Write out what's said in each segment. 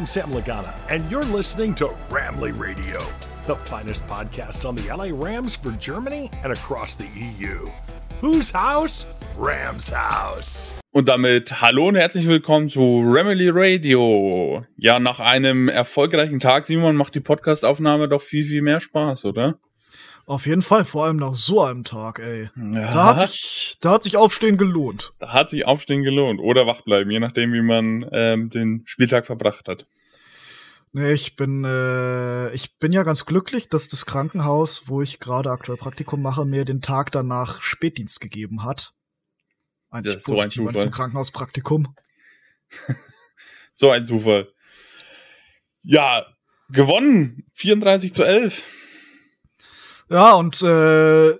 I'm Sam Lagana, and you're listening to Ramley Radio, the finest podcast on the LA Rams for Germany and across the EU. Whose house? Rams House. Und damit hallo und herzlich willkommen zu Ramley Radio. Ja, nach einem erfolgreichen Tag, Simon, macht die Podcastaufnahme doch viel, viel mehr Spaß, oder? Auf jeden Fall, vor allem nach so einem Tag, ey. Ja. Da, hat sich, da hat sich Aufstehen gelohnt. Da hat sich Aufstehen gelohnt. Oder wach bleiben, je nachdem, wie man ähm, den Spieltag verbracht hat. Nee, ich bin, äh, ich bin ja ganz glücklich, dass das Krankenhaus, wo ich gerade aktuell Praktikum mache, mir den Tag danach Spätdienst gegeben hat. Einzig ja, positiv so ein Zufall. Krankenhauspraktikum. so ein Zufall. Ja, gewonnen. 34 zu 11. Ja, und äh,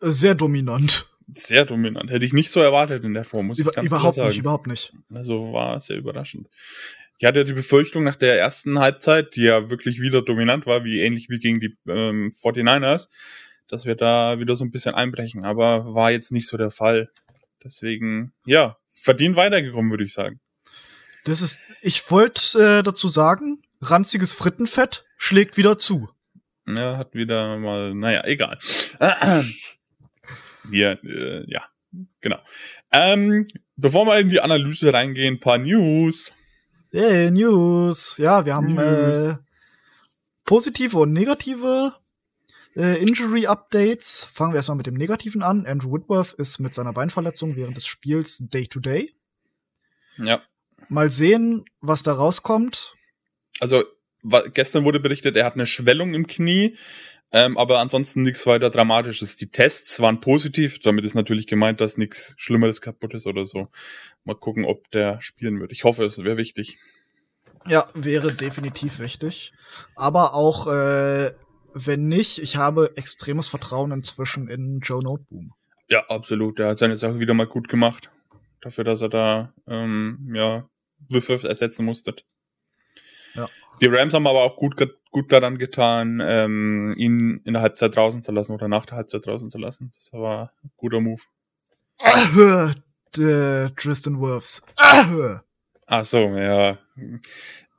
sehr dominant. Sehr dominant. Hätte ich nicht so erwartet in der Form, muss Über, ich ganz Überhaupt sagen. nicht, überhaupt nicht. Also war sehr überraschend. Ich hatte die Befürchtung nach der ersten Halbzeit, die ja wirklich wieder dominant war, wie ähnlich wie gegen die ähm, 49ers, dass wir da wieder so ein bisschen einbrechen. Aber war jetzt nicht so der Fall. Deswegen, ja, verdient weitergekommen, würde ich sagen. Das ist, ich wollte äh, dazu sagen, ranziges Frittenfett schlägt wieder zu. Ja, hat wieder mal, naja, egal. Wir, äh, ja, genau. Ähm, bevor wir in die Analyse reingehen, ein paar News. Hey, News. Ja, wir haben Äh, positive und negative äh, Injury-Updates. Fangen wir erstmal mit dem Negativen an. Andrew Whitworth ist mit seiner Beinverletzung während des Spiels Day-to-Day. -Day. Ja. Mal sehen, was da rauskommt. Also, gestern wurde berichtet, er hat eine Schwellung im Knie, ähm, aber ansonsten nichts weiter Dramatisches. Die Tests waren positiv, damit ist natürlich gemeint, dass nichts Schlimmeres kaputt ist oder so. Mal gucken, ob der spielen wird. Ich hoffe, es wäre wichtig. Ja, wäre definitiv wichtig. Aber auch, äh, wenn nicht, ich habe extremes Vertrauen inzwischen in Joe Noteboom. Ja, absolut. Er hat seine Sache wieder mal gut gemacht. Dafür, dass er da, ähm, ja, Würfel ersetzen musste. Die Rams haben aber auch gut, gut daran getan, ähm, ihn in der Halbzeit draußen zu lassen oder nach der Halbzeit draußen zu lassen. Das war ein guter Move. Ah, Tristan Wirfs. Ah. Ach so, ja.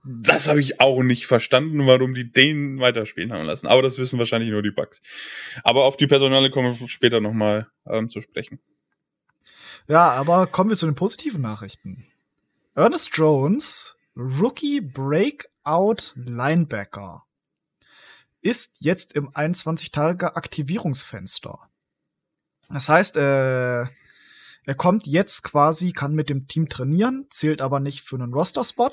Das habe ich auch nicht verstanden, warum die den weiterspielen haben lassen. Aber das wissen wahrscheinlich nur die Bugs. Aber auf die Personale kommen wir später nochmal ähm, zu sprechen. Ja, aber kommen wir zu den positiven Nachrichten. Ernest Jones, Rookie Break Out Linebacker ist jetzt im 21-Tage-Aktivierungsfenster. Das heißt, äh, er kommt jetzt quasi, kann mit dem Team trainieren, zählt aber nicht für einen Roster-Spot.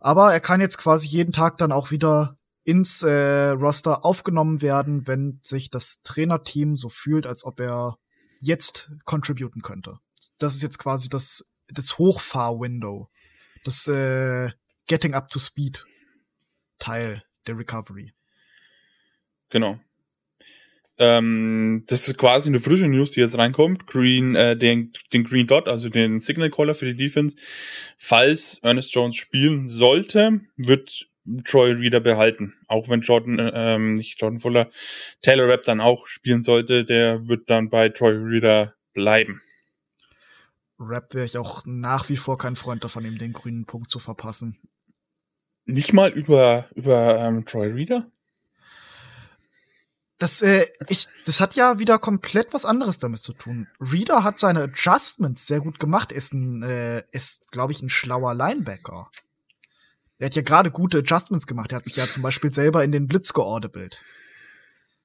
Aber er kann jetzt quasi jeden Tag dann auch wieder ins äh, Roster aufgenommen werden, wenn sich das Trainerteam so fühlt, als ob er jetzt contributen könnte. Das ist jetzt quasi das, das Hochfahr-Window. Das äh, Getting Up to Speed Teil der Recovery. Genau. Ähm, das ist quasi eine frische News, die jetzt reinkommt. Green, äh, den, den Green Dot, also den Signal Caller für die Defense. Falls Ernest Jones spielen sollte, wird Troy Reader behalten. Auch wenn Jordan, äh, ähm, nicht Jordan Fuller, Taylor Rapp dann auch spielen sollte, der wird dann bei Troy Reader bleiben. Rap wäre ich auch nach wie vor kein Freund davon, ihm den grünen Punkt zu verpassen. Nicht mal über, über ähm, Troy Reader? Das, äh, ich, das hat ja wieder komplett was anderes damit zu tun. Reader hat seine Adjustments sehr gut gemacht, ist ein, äh, ist, glaube ich, ein schlauer Linebacker. Er hat ja gerade gute Adjustments gemacht. Er hat sich ja zum Beispiel selber in den Blitz geordnet.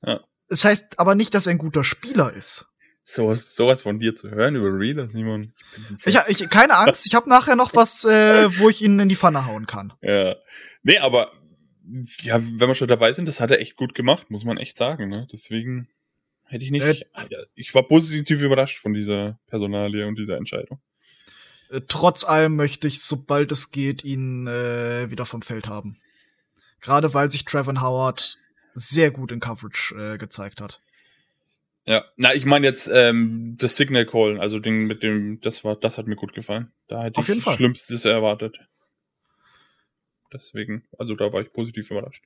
Ja. Das heißt aber nicht, dass er ein guter Spieler ist. Sowas, sowas von dir zu hören über Reader, Simon. Ich, ich, keine Angst, ich habe nachher noch was, äh, wo ich ihn in die Pfanne hauen kann. Ja. Nee, aber ja, wenn wir schon dabei sind, das hat er echt gut gemacht, muss man echt sagen. Ne? Deswegen hätte ich nicht. Äh, ich war positiv überrascht von dieser Personalie und dieser Entscheidung. Äh, trotz allem möchte ich, sobald es geht, ihn äh, wieder vom Feld haben. Gerade weil sich Trevor Howard sehr gut in Coverage äh, gezeigt hat. Ja, na, ich meine jetzt ähm, das Signal Call, also den mit dem, das war, das hat mir gut gefallen. Da hätte Auf jeden ich Fall. Schlimmstes erwartet. Deswegen, also da war ich positiv überrascht.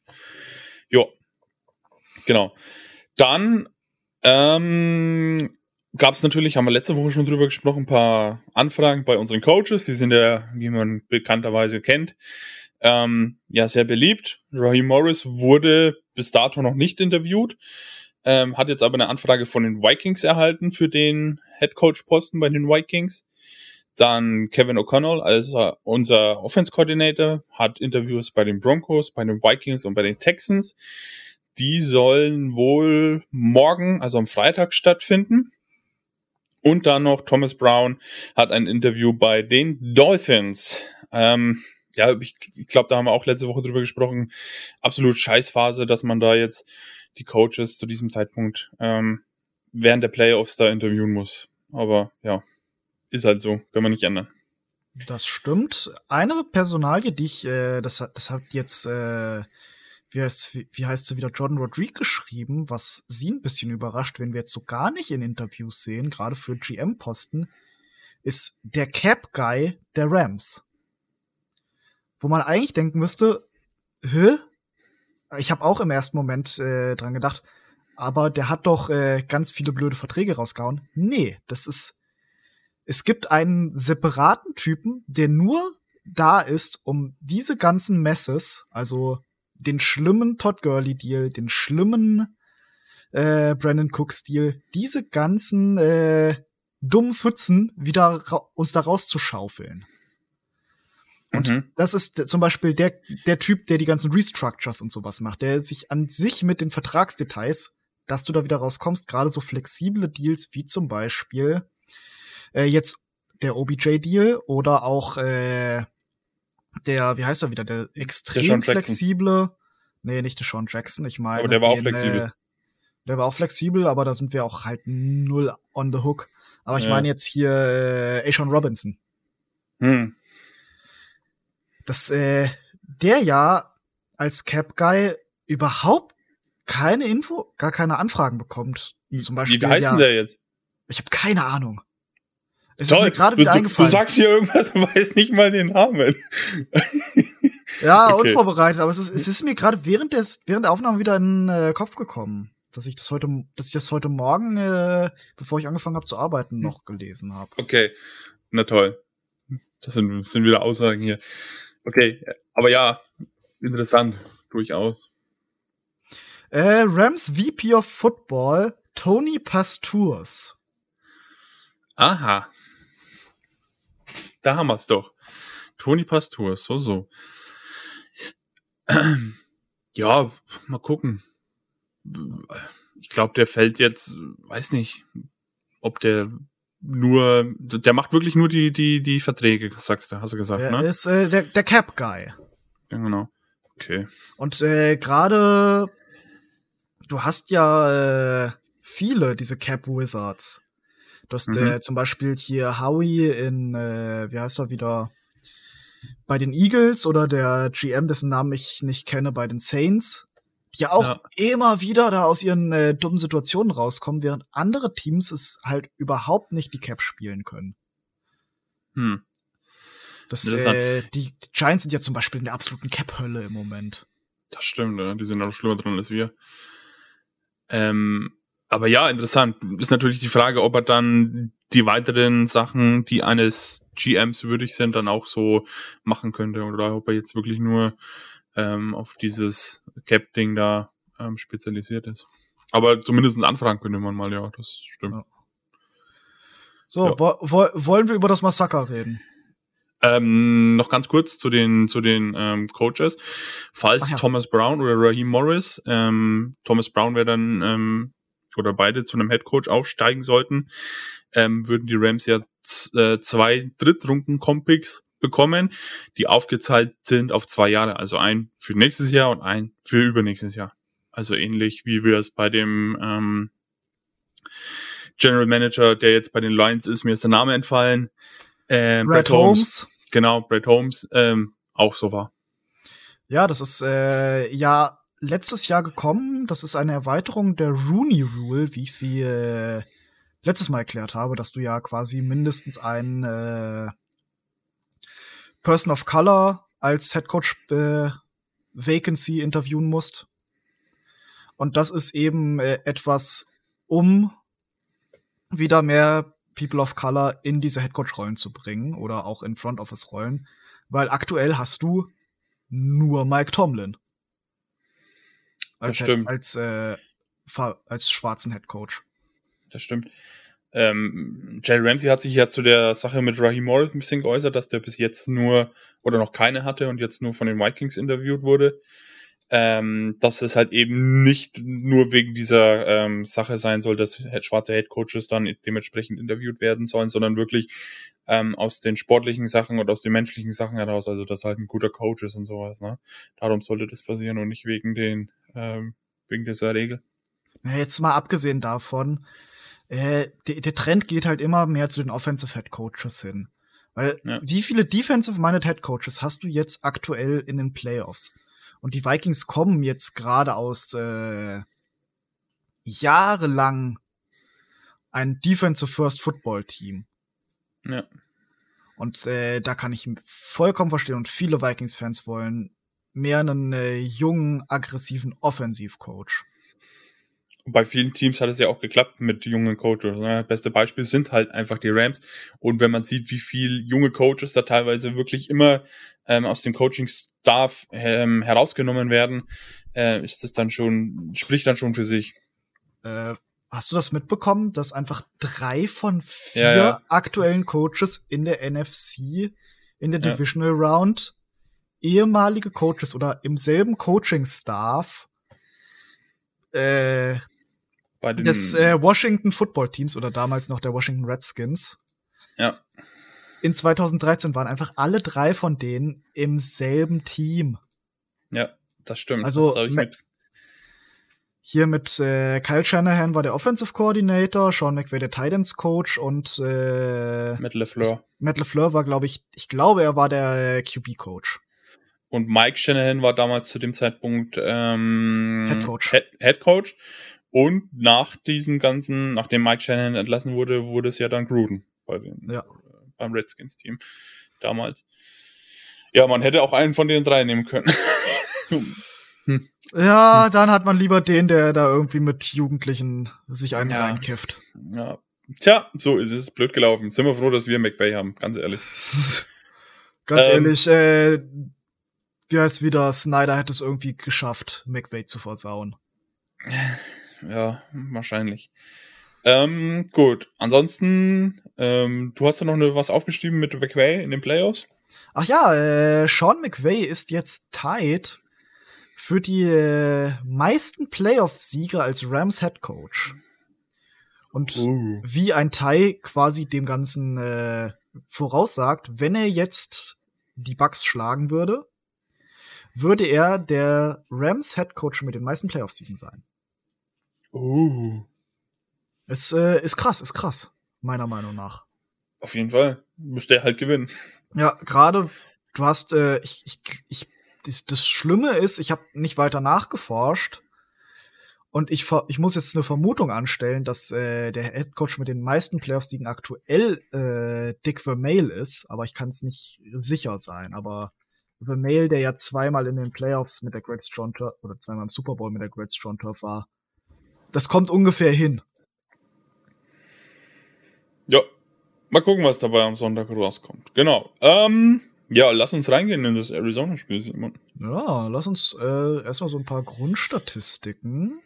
Jo, genau. Dann ähm, gab es natürlich, haben wir letzte Woche schon drüber gesprochen, ein paar Anfragen bei unseren Coaches. Die sind ja, wie man bekannterweise kennt, ähm, ja sehr beliebt. Raheem Morris wurde bis dato noch nicht interviewt, ähm, hat jetzt aber eine Anfrage von den Vikings erhalten für den Head Coach Posten bei den Vikings. Dann Kevin O'Connell, also unser Offense Coordinator, hat Interviews bei den Broncos, bei den Vikings und bei den Texans. Die sollen wohl morgen, also am Freitag stattfinden. Und dann noch Thomas Brown hat ein Interview bei den Dolphins. Ähm, ja, ich, glaube, da haben wir auch letzte Woche drüber gesprochen. Absolut Scheißphase, dass man da jetzt die Coaches zu diesem Zeitpunkt ähm, während der Playoffs da interviewen muss. Aber ja, ist halt so, können wir nicht ändern. Das stimmt. Eine Personalie, die ich, äh, das, das hat jetzt, äh, wie heißt, wie, wie heißt sie wieder, Jordan Rodriguez geschrieben, was sie ein bisschen überrascht, wenn wir jetzt so gar nicht in Interviews sehen, gerade für GM-Posten, ist der Cap-Guy der Rams. Wo man eigentlich denken müsste, hä? Ich habe auch im ersten Moment äh, dran gedacht, aber der hat doch äh, ganz viele blöde Verträge rausgehauen. Nee, das ist es gibt einen separaten Typen, der nur da ist, um diese ganzen Messes, also den schlimmen Todd Gurley Deal, den schlimmen äh, Brandon Cook Deal, diese ganzen äh, dummen Pfützen wieder uns da rauszuschaufeln. Und mhm. das ist zum Beispiel der, der Typ, der die ganzen Restructures und sowas macht, der sich an sich mit den Vertragsdetails, dass du da wieder rauskommst, gerade so flexible Deals wie zum Beispiel äh, jetzt der OBJ-Deal oder auch äh, der, wie heißt er wieder, der extrem der flexible, nee, nicht der Sean Jackson, ich meine. Aber der war auch flexibel. Äh, der war auch flexibel, aber da sind wir auch halt null on the hook. Aber ich ja. meine jetzt hier äh, Ashon Robinson. Hm. Das, äh, der ja als Cap Guy überhaupt keine Info, gar keine Anfragen bekommt. Zum Beispiel. Wie heißt ja, der jetzt? Ich habe keine Ahnung. Es Toll. ist mir gerade wieder du, eingefallen. Du sagst hier irgendwas und weißt nicht mal den Namen. ja, okay. unvorbereitet, aber es ist, es ist mir gerade während, des, während der Aufnahme wieder in den äh, Kopf gekommen, dass ich das heute, dass ich das heute Morgen, äh, bevor ich angefangen habe zu arbeiten, noch gelesen habe. Okay, na toll. Das sind, das sind wieder Aussagen hier. Okay, aber ja, interessant, durchaus. Äh, Rams VP of Football, Tony Pasturs. Aha. Da haben wir es doch. Toni Pastor, so, so. Ja, mal gucken. Ich glaube, der fällt jetzt, weiß nicht, ob der nur, der macht wirklich nur die, die, die Verträge, sagst du, hast du gesagt, er ne? Ist äh, der, der Cap-Guy. Ja, genau. Okay. Und äh, gerade, du hast ja äh, viele diese Cap-Wizards. Du hast mhm. äh, zum Beispiel hier Howie in, äh, wie heißt er wieder, bei den Eagles oder der GM, dessen Namen ich nicht kenne, bei den Saints, die ja auch ja. immer wieder da aus ihren äh, dummen Situationen rauskommen, während andere Teams es halt überhaupt nicht die Cap spielen können. Hm. Das, äh, die Giants sind ja zum Beispiel in der absoluten Cap-Hölle im Moment. Das stimmt, ja. die sind auch schlimmer dran als wir. Ähm, aber ja, interessant. Ist natürlich die Frage, ob er dann die weiteren Sachen, die eines GMs würdig sind, dann auch so machen könnte oder ob er jetzt wirklich nur ähm, auf dieses Cap-Ding da ähm, spezialisiert ist. Aber zumindest Anfragen könnte man mal, ja, das stimmt. Ja. So, ja. wo, wo, wollen wir über das Massaker reden? Ähm, noch ganz kurz zu den zu den ähm, Coaches. Falls ja. Thomas Brown oder Raheem Morris, ähm, Thomas Brown wäre dann ähm, oder beide zu einem Headcoach aufsteigen sollten, ähm, würden die Rams ja äh, zwei Drittrunden-Compicks bekommen, die aufgezahlt sind auf zwei Jahre. Also ein für nächstes Jahr und ein für übernächstes Jahr. Also ähnlich wie wir es bei dem ähm, General Manager, der jetzt bei den Lions ist, mir ist der Name entfallen. Ähm, Brad, Brad Holmes. Holmes. Genau, Brad Holmes ähm, auch so war. Ja, das ist äh, ja letztes Jahr gekommen. Das ist eine Erweiterung der Rooney Rule, wie ich sie äh, letztes Mal erklärt habe, dass du ja quasi mindestens einen äh, Person of Color als Headcoach äh, Vacancy interviewen musst. Und das ist eben äh, etwas, um wieder mehr People of Color in diese Headcoach-Rollen zu bringen oder auch in Front Office-Rollen, weil aktuell hast du nur Mike Tomlin als, Das stimmt. als, äh, als schwarzen Headcoach. Das stimmt. Ähm, Jerry Ramsey hat sich ja zu der Sache mit Raheem Morris ein bisschen geäußert, dass der bis jetzt nur oder noch keine hatte und jetzt nur von den Vikings interviewt wurde. Ähm, dass es halt eben nicht nur wegen dieser ähm, Sache sein soll, dass schwarze Head Coaches dann dementsprechend interviewt werden sollen, sondern wirklich ähm, aus den sportlichen Sachen und aus den menschlichen Sachen heraus, also dass halt ein guter Coach ist und sowas. Ne? Darum sollte das passieren und nicht wegen den ähm, wegen dieser Regel. Jetzt mal abgesehen davon, äh, der, der Trend geht halt immer mehr zu den Offensive Head Coaches hin. Weil Ja. wie viele Defensive-Minded Head Coaches hast du jetzt aktuell in den Playoffs? Und die Vikings kommen jetzt gerade aus äh, jahrelang ein Defensive First Football Team. Ja. Und äh, da kann ich vollkommen verstehen. Und viele Vikings-Fans wollen mehr einen äh, jungen, aggressiven Offensivcoach. Bei vielen Teams hat es ja auch geklappt mit jungen Coaches. Ne? Beste Beispiel sind halt einfach die Rams. Und wenn man sieht, wie viel junge Coaches da teilweise wirklich immer ähm, aus dem Coaching-Staff ähm, herausgenommen werden, äh, ist das dann schon, spricht dann schon für sich. Äh, hast du das mitbekommen, dass einfach drei von vier Ja, ja. aktuellen Coaches in der NFC, in der Ja. Divisional Round, ehemalige Coaches oder im selben Coaching-Staff äh, Bei den, des äh, Washington Football Teams oder damals noch der Washington Redskins ja, in 2013 waren einfach alle drei von denen im selben Team. ja, das stimmt. Also, das ich mit, Hier mit äh, Kyle Shanahan war der Offensive Coordinator, Sean McVay der Titans Coach und äh, mit LeFleur. Matt LeFleur war, glaube ich, ich glaube, er war der QB Coach. Und Mike Shanahan war damals zu dem Zeitpunkt ähm, Head Coach. Head, Head Coach. Und nach diesen ganzen, nachdem Mike Shanahan entlassen wurde, wurde es ja dann Gruden bei den, Ja. beim Redskins-Team damals. Ja, man hätte auch einen von den drei nehmen können. Ja, dann hat man lieber den, der da irgendwie mit Jugendlichen sich einen Ja. reinkifft. ja. Tja, so ist es. Blöd gelaufen. Sind wir froh, dass wir McVay haben, ganz ehrlich. Ganz Ähm. ehrlich, äh, wie heißt wieder, Snyder hätte es irgendwie geschafft, McVay zu versauen. Ja, wahrscheinlich. Ähm, gut. Ansonsten, ähm, du hast ja noch eine, was aufgeschrieben mit McVay in den Playoffs? Ach ja, äh, Sean McVay ist jetzt tied für die äh, meisten Playoff-Siege als Rams Head Coach. Und Uh. wie ein Tie quasi dem Ganzen äh, voraussagt, wenn er jetzt die Bucks schlagen würde, würde er der Rams Head Coach mit den meisten Playoff-Siegen sein. Uh. Ist, äh, ist krass, ist krass, meiner Meinung nach. Auf jeden Fall. Müsste er halt gewinnen. Ja, gerade du hast, äh, ich, ich, ich, das, das Schlimme ist, ich habe nicht weiter nachgeforscht und ich, ich muss jetzt eine Vermutung anstellen, dass äh, der Head Coach mit den meisten Playoff-Siegen aktuell äh, Dick Vermeil ist, aber ich kann es nicht sicher sein. Aber Vermeil, der ja zweimal in den Playoffs mit der Great Strong Turf oder zweimal im Super Bowl mit der Great Strong Turf war, das kommt ungefähr hin. Ja. Mal gucken, was dabei am Sonntag rauskommt. Genau. Ähm, ja, lass uns reingehen in das Arizona-Spiel, Simon. Ja, lass uns äh, erstmal so ein paar Grundstatistiken.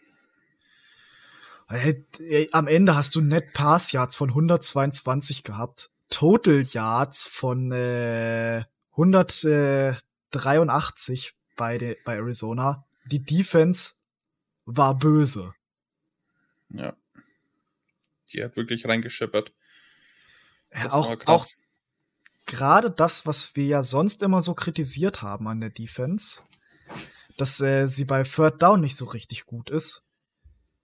Äh, äh, am Ende hast du Net Pass Yards von 122 gehabt, Total Yards von äh, 183 bei, de, bei Arizona. Die Defense war böse. Ja. Die hat wirklich reingeschippert. Ja, auch auch gerade das, was wir ja sonst immer so kritisiert haben an der Defense, dass äh, sie bei Third Down nicht so richtig gut ist.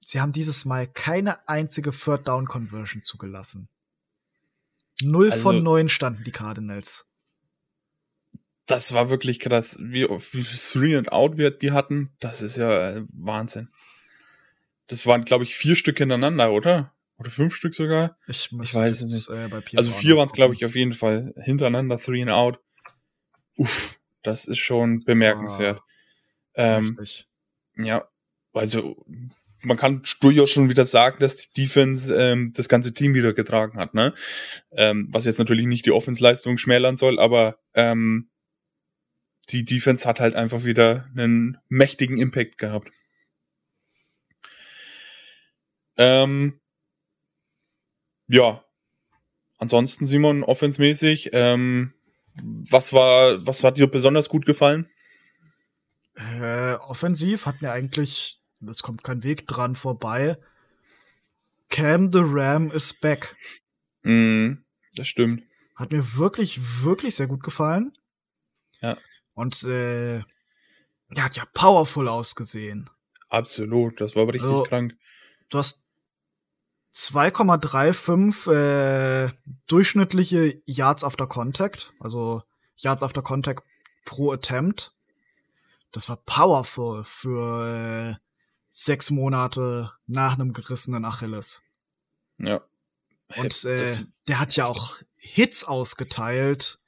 Sie haben dieses Mal keine einzige Third Down Conversion zugelassen. Null Also- von neun standen die Cardinals. Das war wirklich krass. Wie, wie Three and Out wir die hatten, das ist ja äh, Wahnsinn. Das waren, glaube ich, vier Stück hintereinander, oder? Oder fünf Stück sogar? Ich, weiß es nicht. Äh, Also vier waren es, glaube ich, auf jeden Fall. Hintereinander, Three and Out. Uff, das ist schon bemerkenswert. Ähm, ja, also man kann durchaus schon wieder sagen, dass die Defense ähm, das ganze Team wieder getragen hat, ne? Ähm, was jetzt natürlich nicht die Offense-Leistung schmälern soll, aber ähm, die Defense hat halt einfach wieder einen mächtigen Impact gehabt. Ähm, ja. Ansonsten, Simon, offensmäßig, ähm, was war, was hat dir besonders gut gefallen? Äh, offensiv hat mir eigentlich, es kommt kein Weg dran vorbei. Cam the Ram is back. Mm, das stimmt. Hat mir wirklich, wirklich sehr gut gefallen. Ja. Und äh, der hat ja powerful ausgesehen. Absolut, das war aber richtig Also, krank. Du hast 2,35 äh, durchschnittliche Yards after Contact, also Yards after Contact pro Attempt. Das war powerful für äh, sechs Monate nach einem gerissenen Achilles. Ja. Und äh, der hat ja auch Hits ausgeteilt.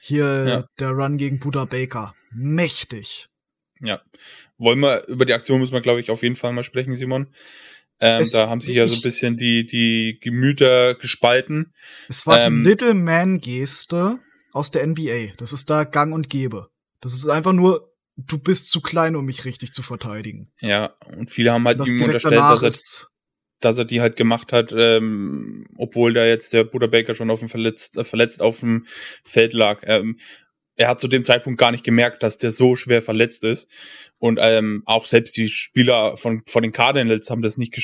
Hier Ja. der Run gegen Buddha Baker. Mächtig. Ja. Wollen wir, über die Aktion müssen wir, glaube ich, auf jeden Fall mal sprechen, Simon. Ähm, da haben sich ja so ein bisschen die, die Gemüter gespalten. Es war Ähm, die Little Man-Geste aus der NBA. Das ist da gang und gäbe. Das ist einfach nur, du bist zu klein, um mich richtig zu verteidigen. Ja, und viele haben halt ihm unterstellt, dass er, ist, dass er die halt gemacht hat, ähm, obwohl da jetzt der Buddha Baker schon auf dem verletzt, äh, verletzt auf dem Feld lag. Ähm, er hat zu dem Zeitpunkt gar nicht gemerkt, dass der so schwer verletzt ist. Und ähm, auch selbst die Spieler von, von den Cardinals haben das nicht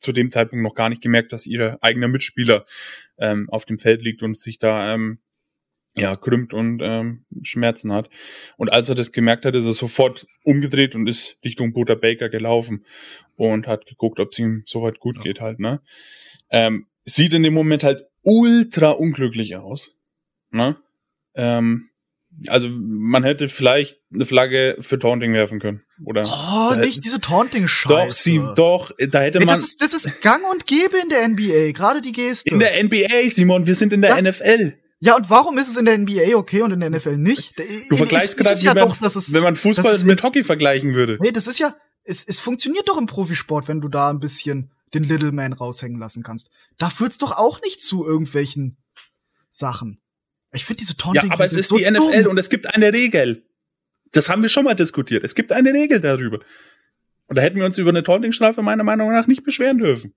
zu dem Zeitpunkt noch gar nicht gemerkt, dass ihr eigener Mitspieler ähm, auf dem Feld liegt und sich da ähm, ja krümmt und ähm, Schmerzen hat. Und als er das gemerkt hat, ist er sofort umgedreht und ist Richtung Buddha Baker gelaufen und hat geguckt, ob es ihm soweit gut Ja. geht halt, ne? Ähm, sieht in dem Moment halt ultra unglücklich aus. Ne? Ähm, also man hätte vielleicht eine Flagge für Taunting werfen können. Oder oh, nicht hätten- diese Taunting-Scheiße. doch, sie, doch, da hätte man das, ist, das ist gang und gäbe in der NBA, gerade die Geste. in der NBA, Simon, wir sind in der Ja. NFL. ja, und warum ist es in der NBA okay und in der NFL nicht? Du vergleichst gerade, ja wie man- doch, dass es, Wenn man Fußball mit Hockey vergleichen würde. Nee, das ist ja, es, es funktioniert doch im Profisport, wenn du da ein bisschen den Little Man raushängen lassen kannst. Da führt's doch auch nicht zu irgendwelchen Sachen. Ich finde diese Ja, Taunting aber es ist so die NFL dumm. und es gibt eine Regel. Das haben wir schon mal diskutiert. Es gibt eine Regel darüber. Und da hätten wir uns über eine Taunting-Strafe meiner Meinung nach nicht beschweren dürfen.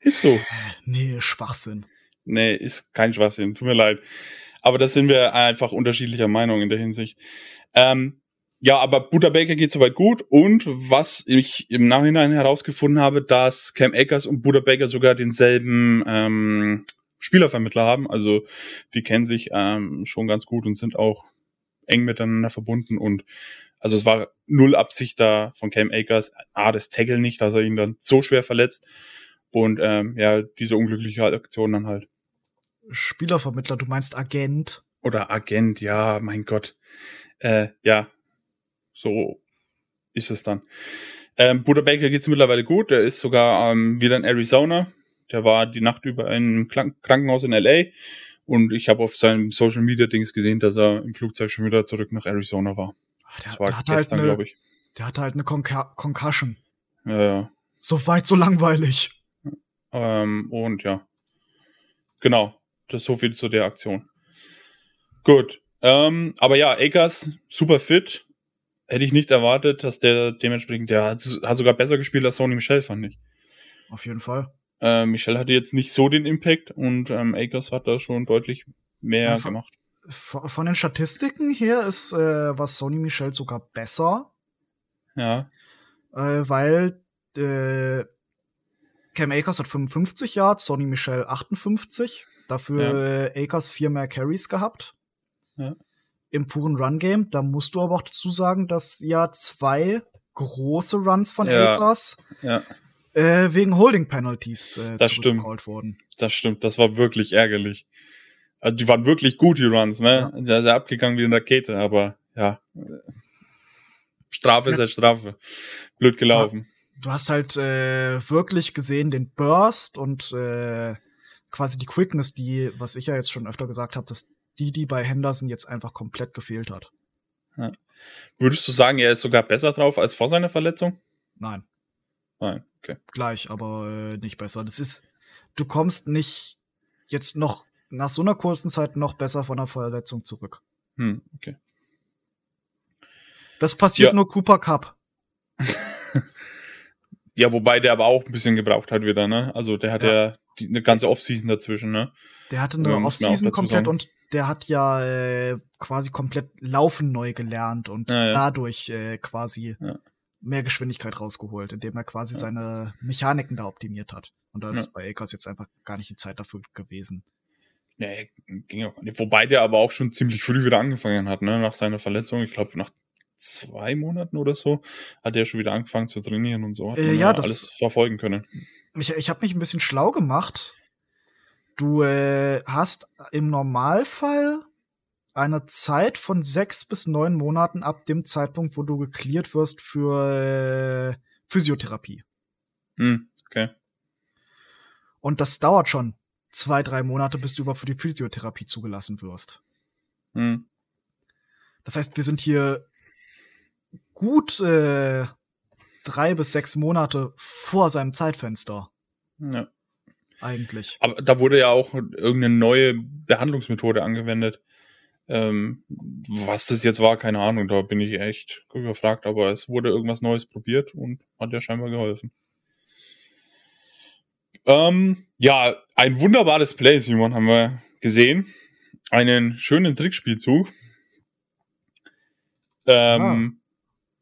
Ist so. Nee, Schwachsinn. Nee, ist kein Schwachsinn. Tut mir leid. Aber das sind wir einfach unterschiedlicher Meinung in der Hinsicht. Ähm, ja, aber Buddha Baker geht soweit gut. Und was ich im Nachhinein herausgefunden habe, dass Cam Akers und Buddha Baker sogar denselben ähm, Spielervermittler haben. Also die kennen sich ähm, schon ganz gut und sind auch eng miteinander verbunden. Und also es war null Absicht da von Cam Akers. A, das Tackle nicht, dass er ihn dann so schwer verletzt. Und ähm, ja, diese unglückliche Aktion dann halt. Spielervermittler, du meinst Agent. Oder Agent, ja, mein Gott. Äh, ja, so ist es dann. Ähm, Buddha Baker geht's mittlerweile gut. Der ist sogar ähm, wieder in Arizona. Der war die Nacht über in einem Krank Krankenhaus in LA. Und ich habe auf seinem Social Media Dings gesehen, dass er im Flugzeug schon wieder zurück nach Arizona war. Ah, Der, Das war der halt gestern, eine, glaube ich. der hatte halt eine Conca Concussion. Ja, ja. So weit, so langweilig. Ähm, und ja. Genau. Das ist so viel zu der Aktion. Gut. Ähm, aber ja, Akers, super fit. Hätte ich nicht erwartet, dass der dementsprechend, der hat, hat sogar besser gespielt als Sony Michel, fand ich. Auf jeden Fall. Äh, Michel hatte jetzt nicht so den Impact und ähm, Akers hat da schon deutlich mehr Ja, von- gemacht. Von den Statistiken her ist äh, was Sony Michel sogar besser, Ja, äh, weil äh, Cam Akers hat 55 Yards, Sonny Michel 58. Dafür äh, Akers vier mehr Carries gehabt. Ja. Im puren Run-Game. Da musst du aber auch dazu sagen, dass ja zwei große Runs von Ja. Akers ja, äh, wegen Holding Penalties äh, Das stimmt. zurückgecallt wurden. das stimmt. Das war wirklich ärgerlich. Also die waren wirklich gut, die Runs, ne? Sehr, sehr abgegangen wie eine Rakete, aber ja. Strafe ist ja Strafe. Blöd gelaufen. du hast halt äh, wirklich gesehen den Burst und äh, quasi die Quickness, die, was ich ja jetzt schon öfter gesagt habe, dass die, die bei Henderson jetzt einfach komplett gefehlt hat. Würdest du sagen, er ist sogar besser drauf als vor seiner Verletzung? Nein. Nein, okay. Gleich, aber äh, nicht besser. Das ist, du kommst nicht jetzt noch nach so einer kurzen Zeit noch besser von einer Verletzung zurück. Hm, okay. Das passiert Ja. nur Cooper Cup. Ja, wobei der aber auch ein bisschen gebraucht hat wieder, ne? Also der hat Ja. ja, die, eine ganze Offseason dazwischen, ne? Der hatte eine Offseason komplett und der hat ja äh, quasi komplett Laufen neu gelernt und Ja, dadurch äh, quasi. Mehr Geschwindigkeit rausgeholt, indem er quasi Ja. seine Mechaniken da optimiert hat. Und da ist Ja. bei Akers jetzt einfach gar nicht die Zeit dafür gewesen. Nee, ging auch nicht. Wobei der aber auch schon ziemlich früh wieder angefangen hat, ne? Nach seiner Verletzung. Ich glaube, nach zwei Monaten oder so hat er schon wieder angefangen zu trainieren und so. Hat Äh, ja, das- alles verfolgen können. Ich, ich habe mich ein bisschen schlau gemacht. Du äh, hast im Normalfall eine Zeit von sechs bis neun Monaten ab dem Zeitpunkt, wo du geklärt wirst für äh, Physiotherapie. Hm, okay. Und das dauert schon zwei, drei Monate, bis du überhaupt für die Physiotherapie zugelassen wirst. Hm. Das heißt, wir sind hier gut äh, drei bis sechs Monate vor seinem Zeitfenster Ja. eigentlich. Aber da wurde ja auch irgendeine neue Behandlungsmethode angewendet. Ähm, was das jetzt war, keine Ahnung, da bin ich echt überfragt, aber es wurde irgendwas Neues probiert und hat ja scheinbar geholfen. Ähm, ja, ein wunderbares Play, Simon, haben wir gesehen. Einen schönen Trickspielzug. Ähm,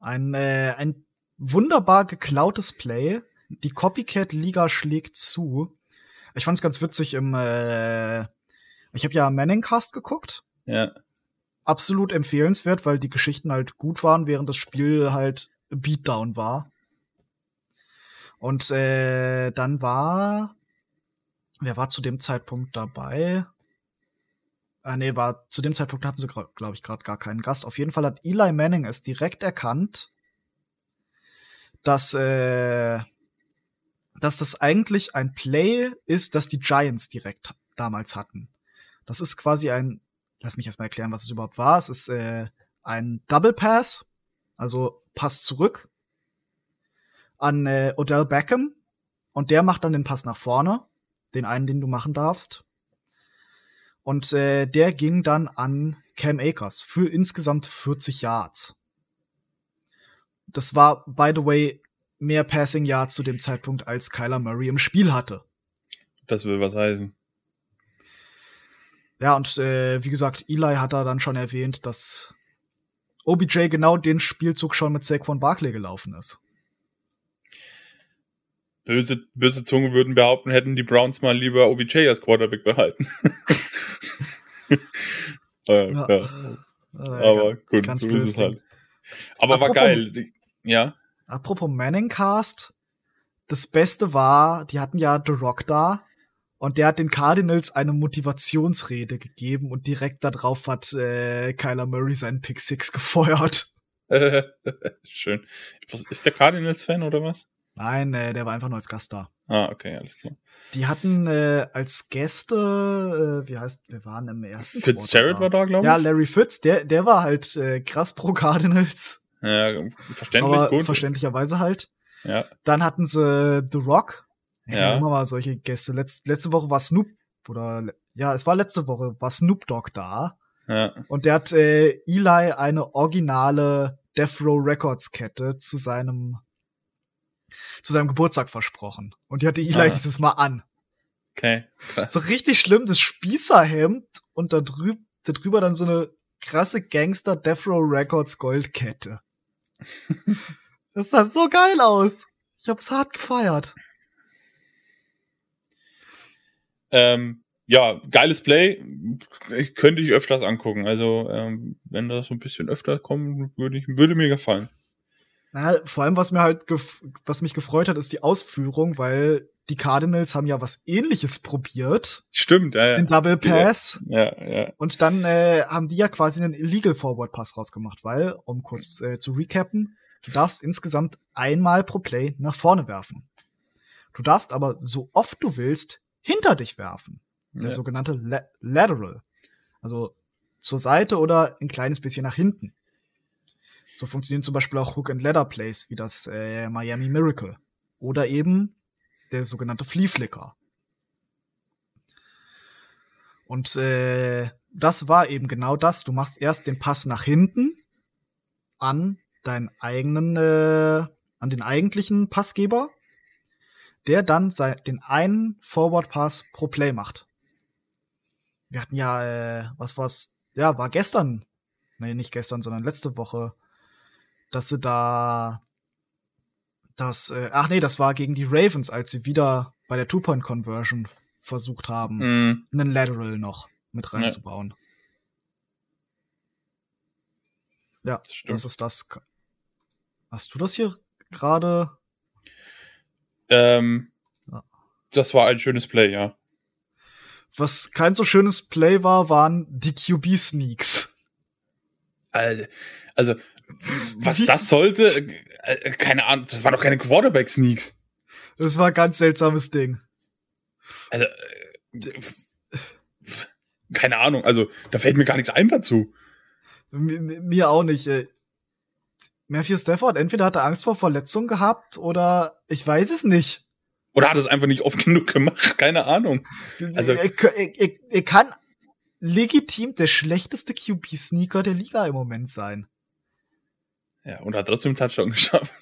Ein, äh, ein wunderbar geklautes Play. Die Copycat-Liga schlägt zu. Ich fand's ganz witzig im äh, Ich habe ja Manningcast geguckt. Ja, Absolut empfehlenswert, weil die Geschichten halt gut waren, während das Spiel halt Beatdown war. Und äh, dann war. Wer war zu dem Zeitpunkt dabei? Ah, nee, war zu dem Zeitpunkt hatten sie, glaube ich, gerade gar keinen Gast. Auf jeden Fall hat Eli Manning es direkt erkannt, dass, äh, dass das eigentlich ein Play ist, das die Giants direkt damals hatten. Das ist quasi ein, lass mich erstmal erklären, was es überhaupt war. Es ist äh, ein Double Pass, also Pass zurück an äh, Odell Beckham und der macht dann den Pass nach vorne, den einen, den du machen darfst. Und äh, der ging dann an Cam Akers für insgesamt 40 Yards. Das war, by the way, mehr Passing Yards zu dem Zeitpunkt, als Kyler Murray im Spiel hatte. das will was heißen. Ja, und äh, wie gesagt, Eli hat da dann schon erwähnt, dass OBJ genau den Spielzug schon mit Saquon Barkley gelaufen ist. Böse, böse Zungen würden behaupten, hätten die Browns mal lieber OBJ als Quarterback behalten. äh, Ja. ja. Äh, Aber gut, ganz so ist es halt. Aber war Apropos- geil. Die- Ja. Apropos Manningcast, das Beste war, die hatten ja The Rock da und der hat den Cardinals eine Motivationsrede gegeben und direkt darauf hat äh, Kyler Murray seinen Pick Six gefeuert. Schön. Ist der Cardinals-Fan oder was? Nein, äh, der war einfach nur als Gast da. Ah, okay, alles klar. Die hatten äh, als Gäste, äh, wie heißt, wir waren im ersten Fitzgerald war da, glaube Ja, ich. Larry Fitz, der, der war halt äh, krass pro Cardinals. Ja, verständlich aber gut. verständlicherweise halt. Ja, Dann hatten sie The Rock. Ja. Ja. Immer mal solche Gäste. Letz, letzte Woche war Snoop, oder ja, es war letzte Woche, war Snoop Dogg da. ja. Und der hat äh, Eli eine originale Death Row Records Kette zu seinem zu seinem Geburtstag versprochen. Und die hatte Eli Ah. dieses Mal an. Okay, krass. So richtig schlimm, das Spießerhemd und da, drüb, da drüber dann so eine krasse Gangster Death Row Records Goldkette. das sah so geil aus. Ich hab's hart gefeiert. Ähm, ja, geiles Play. Könnte ich öfters angucken. Also, ähm, wenn das so ein bisschen öfter kommt, würde ich, würde mir gefallen. Naja, vor allem, was mir halt, was mich gefreut hat, ist die Ausführung, weil die Cardinals haben ja was ähnliches probiert. Stimmt, ja, Den ja. Double Pass. Ja, ja. Und dann äh, haben die ja quasi einen Illegal Forward Pass rausgemacht, weil, um kurz äh, zu recappen, du darfst insgesamt einmal pro Play nach vorne werfen. Du darfst aber so oft du willst hinter dich werfen. Der ja. sogenannte La Lateral. Also zur Seite oder ein kleines bisschen nach hinten. So funktionieren zum Beispiel auch Hook and Ladder Plays wie das äh, Miami Miracle oder eben der sogenannte Flea Flicker. Und äh, das war eben genau das. Du machst erst den Pass nach hinten an deinen eigenen, äh, an den eigentlichen Passgeber, der dann sein, den einen Forward Pass pro Play macht. Wir hatten ja, äh, was war's? Ja, war gestern. Nee, nicht gestern, sondern letzte Woche, dass sie da das, äh, ach nee, das war gegen die Ravens, als sie wieder bei der Two-Point-Conversion versucht haben, Mhm. einen Lateral noch mit reinzubauen. Ja, Das stimmt. das ist das. Hast du das hier gerade? Ähm, das war ein schönes Play, ja. Was kein so schönes Play war, waren die QB-Sneaks. Also, also was das sollte, äh, keine Ahnung, das waren doch keine Quarterback-Sneaks. Das war ein ganz seltsames Ding. Also, äh, keine Ahnung, also da fällt mir gar nichts ein dazu. M mir auch nicht. Ey. Matthew Stafford, entweder hat er Angst vor Verletzungen gehabt oder ich weiß es nicht. Oder hat es einfach nicht oft genug gemacht, keine Ahnung. Also- er, er, er kann legitim der schlechteste QB-Sneaker der Liga im Moment sein. Ja, und hat trotzdem Touchdown geschafft.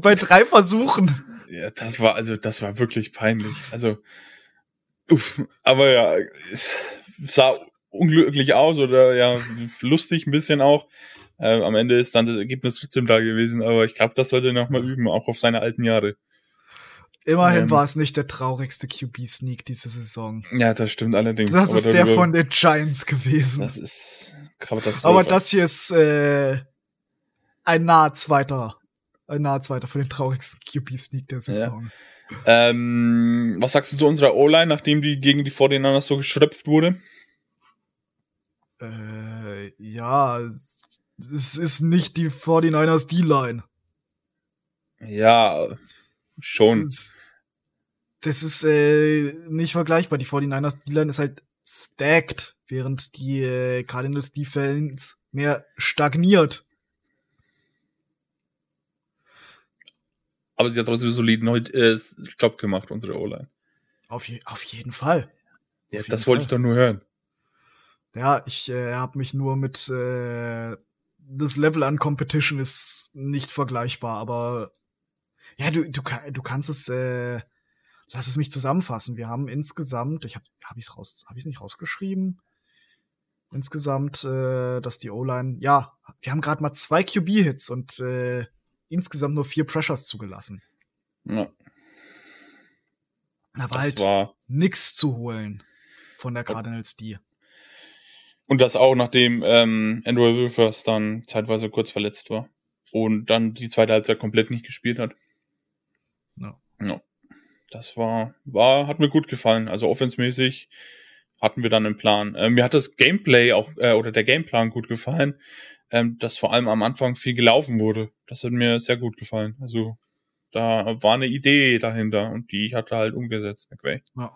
Bei drei Versuchen. Ja, das war, also, das war wirklich peinlich. Also, uff, aber ja, es sah unglücklich aus oder ja, lustig ein bisschen auch. Äh, am Ende ist dann das Ergebnis trotzdem da gewesen, aber ich glaube, das sollte er noch mal üben, auch auf seine alten Jahre. Immerhin Ähm. war es nicht der traurigste QB-Sneak diese Saison. Ja, das stimmt allerdings. Das aber ist der von den Giants gewesen. Das ist Katastrophe. Aber das hier ist äh, ein nahe Zweiter. Ein nahe Zweiter für den traurigsten QB-Sneak der Saison. Ähm, was sagst du zu unserer O-Line, nachdem die gegen die 49ers so geschröpft wurde? Äh, ja, es ist nicht die 49ers D-Line. Ja, schon. Das, das ist äh, nicht vergleichbar. Die 49ers D-Line ist halt stacked, während die äh, Cardinals Defense mehr stagniert. Aber sie hat trotzdem einen soliden äh, Job gemacht, unsere O-Line. Auf, je auf jeden Fall. Ja, Auf das wollte ich Fall. doch nur hören. Ja, ich äh, habe mich nur mit äh, das Level an Competition ist nicht vergleichbar, aber ja, du du, du kannst es äh, lass es mich zusammenfassen. Wir haben insgesamt, ich habe hab ich's raus, habe ich's nicht rausgeschrieben? Insgesamt, äh, dass die O-Line, ja, wir haben gerade mal zwei QB-Hits und äh, insgesamt nur vier Pressures zugelassen. Ja, Da war das halt war. nix zu holen von der Cardinals D. Und das auch, nachdem ähm, Andrew Wilfers dann zeitweise kurz verletzt war. Und dann die zweite Halbzeit komplett nicht gespielt hat. Ja. Ja. Das war, war, hat mir gut gefallen. Also offensmäßig hatten wir dann einen Plan. Ähm, mir hat das Gameplay auch, äh, oder der Gameplan gut gefallen, ähm, dass vor allem am Anfang viel gelaufen wurde. Das hat mir sehr gut gefallen. Also da war eine Idee dahinter und die hat er halt umgesetzt, McVay. Ja.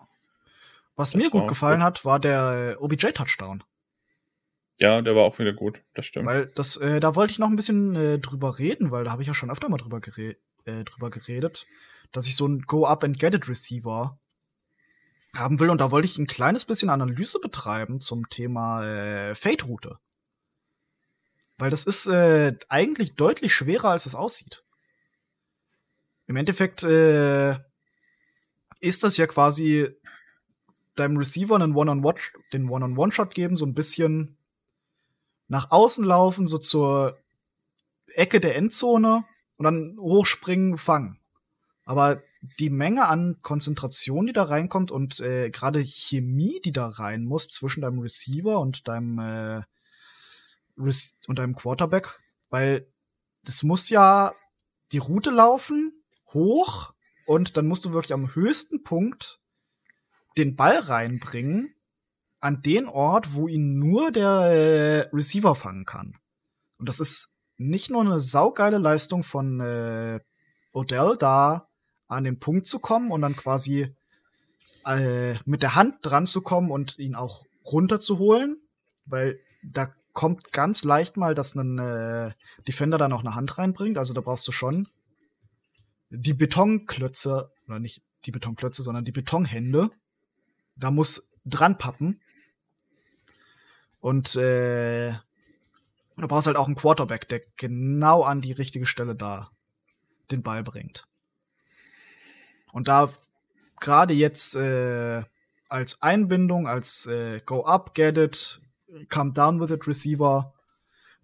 Was Das mir gut gefallen gut. hat, war der äh, OBJ-Touchdown. Ja, der war auch wieder gut, das stimmt. Weil das, äh, da wollte ich noch ein bisschen äh, drüber reden, weil da habe ich ja schon öfter mal drüber, gere äh, drüber geredet, dass ich so einen Go-Up-and-Get-It-Receiver haben will. Und da wollte ich ein kleines bisschen Analyse betreiben zum Thema äh, Fade-Route. Weil das ist äh, eigentlich deutlich schwerer, als es aussieht. Im Endeffekt äh, ist das ja quasi deinem Receiver einen One-on-One, den One-on-One-Shot geben, so ein bisschen nach außen laufen, so zur Ecke der Endzone und dann hochspringen, fangen. Aber die Menge an Konzentration, die da reinkommt und äh, gerade Chemie, die da rein muss zwischen deinem Receiver und deinem äh, Rec- und deinem Quarterback, weil das muss ja die Route laufen, hoch und dann musst du wirklich am höchsten Punkt den Ball reinbringen an den Ort, wo ihn nur der äh, Receiver fangen kann. Und das ist nicht nur eine saugeile Leistung von äh, Odell, da an den Punkt zu kommen und dann quasi äh, mit der Hand dran zu kommen und ihn auch runterzuholen, weil da kommt ganz leicht mal, dass ein äh, Defender da noch eine Hand reinbringt. Also da brauchst du schon die Betonklötze, oder nicht die Betonklötze, sondern die Betonhände, da muss dran pappen. Und äh, du brauchst halt auch einen Quarterback, der genau an die richtige Stelle da den Ball bringt. Und da gerade jetzt äh, als Einbindung, als äh, Go up, get it, come down with it Receiver,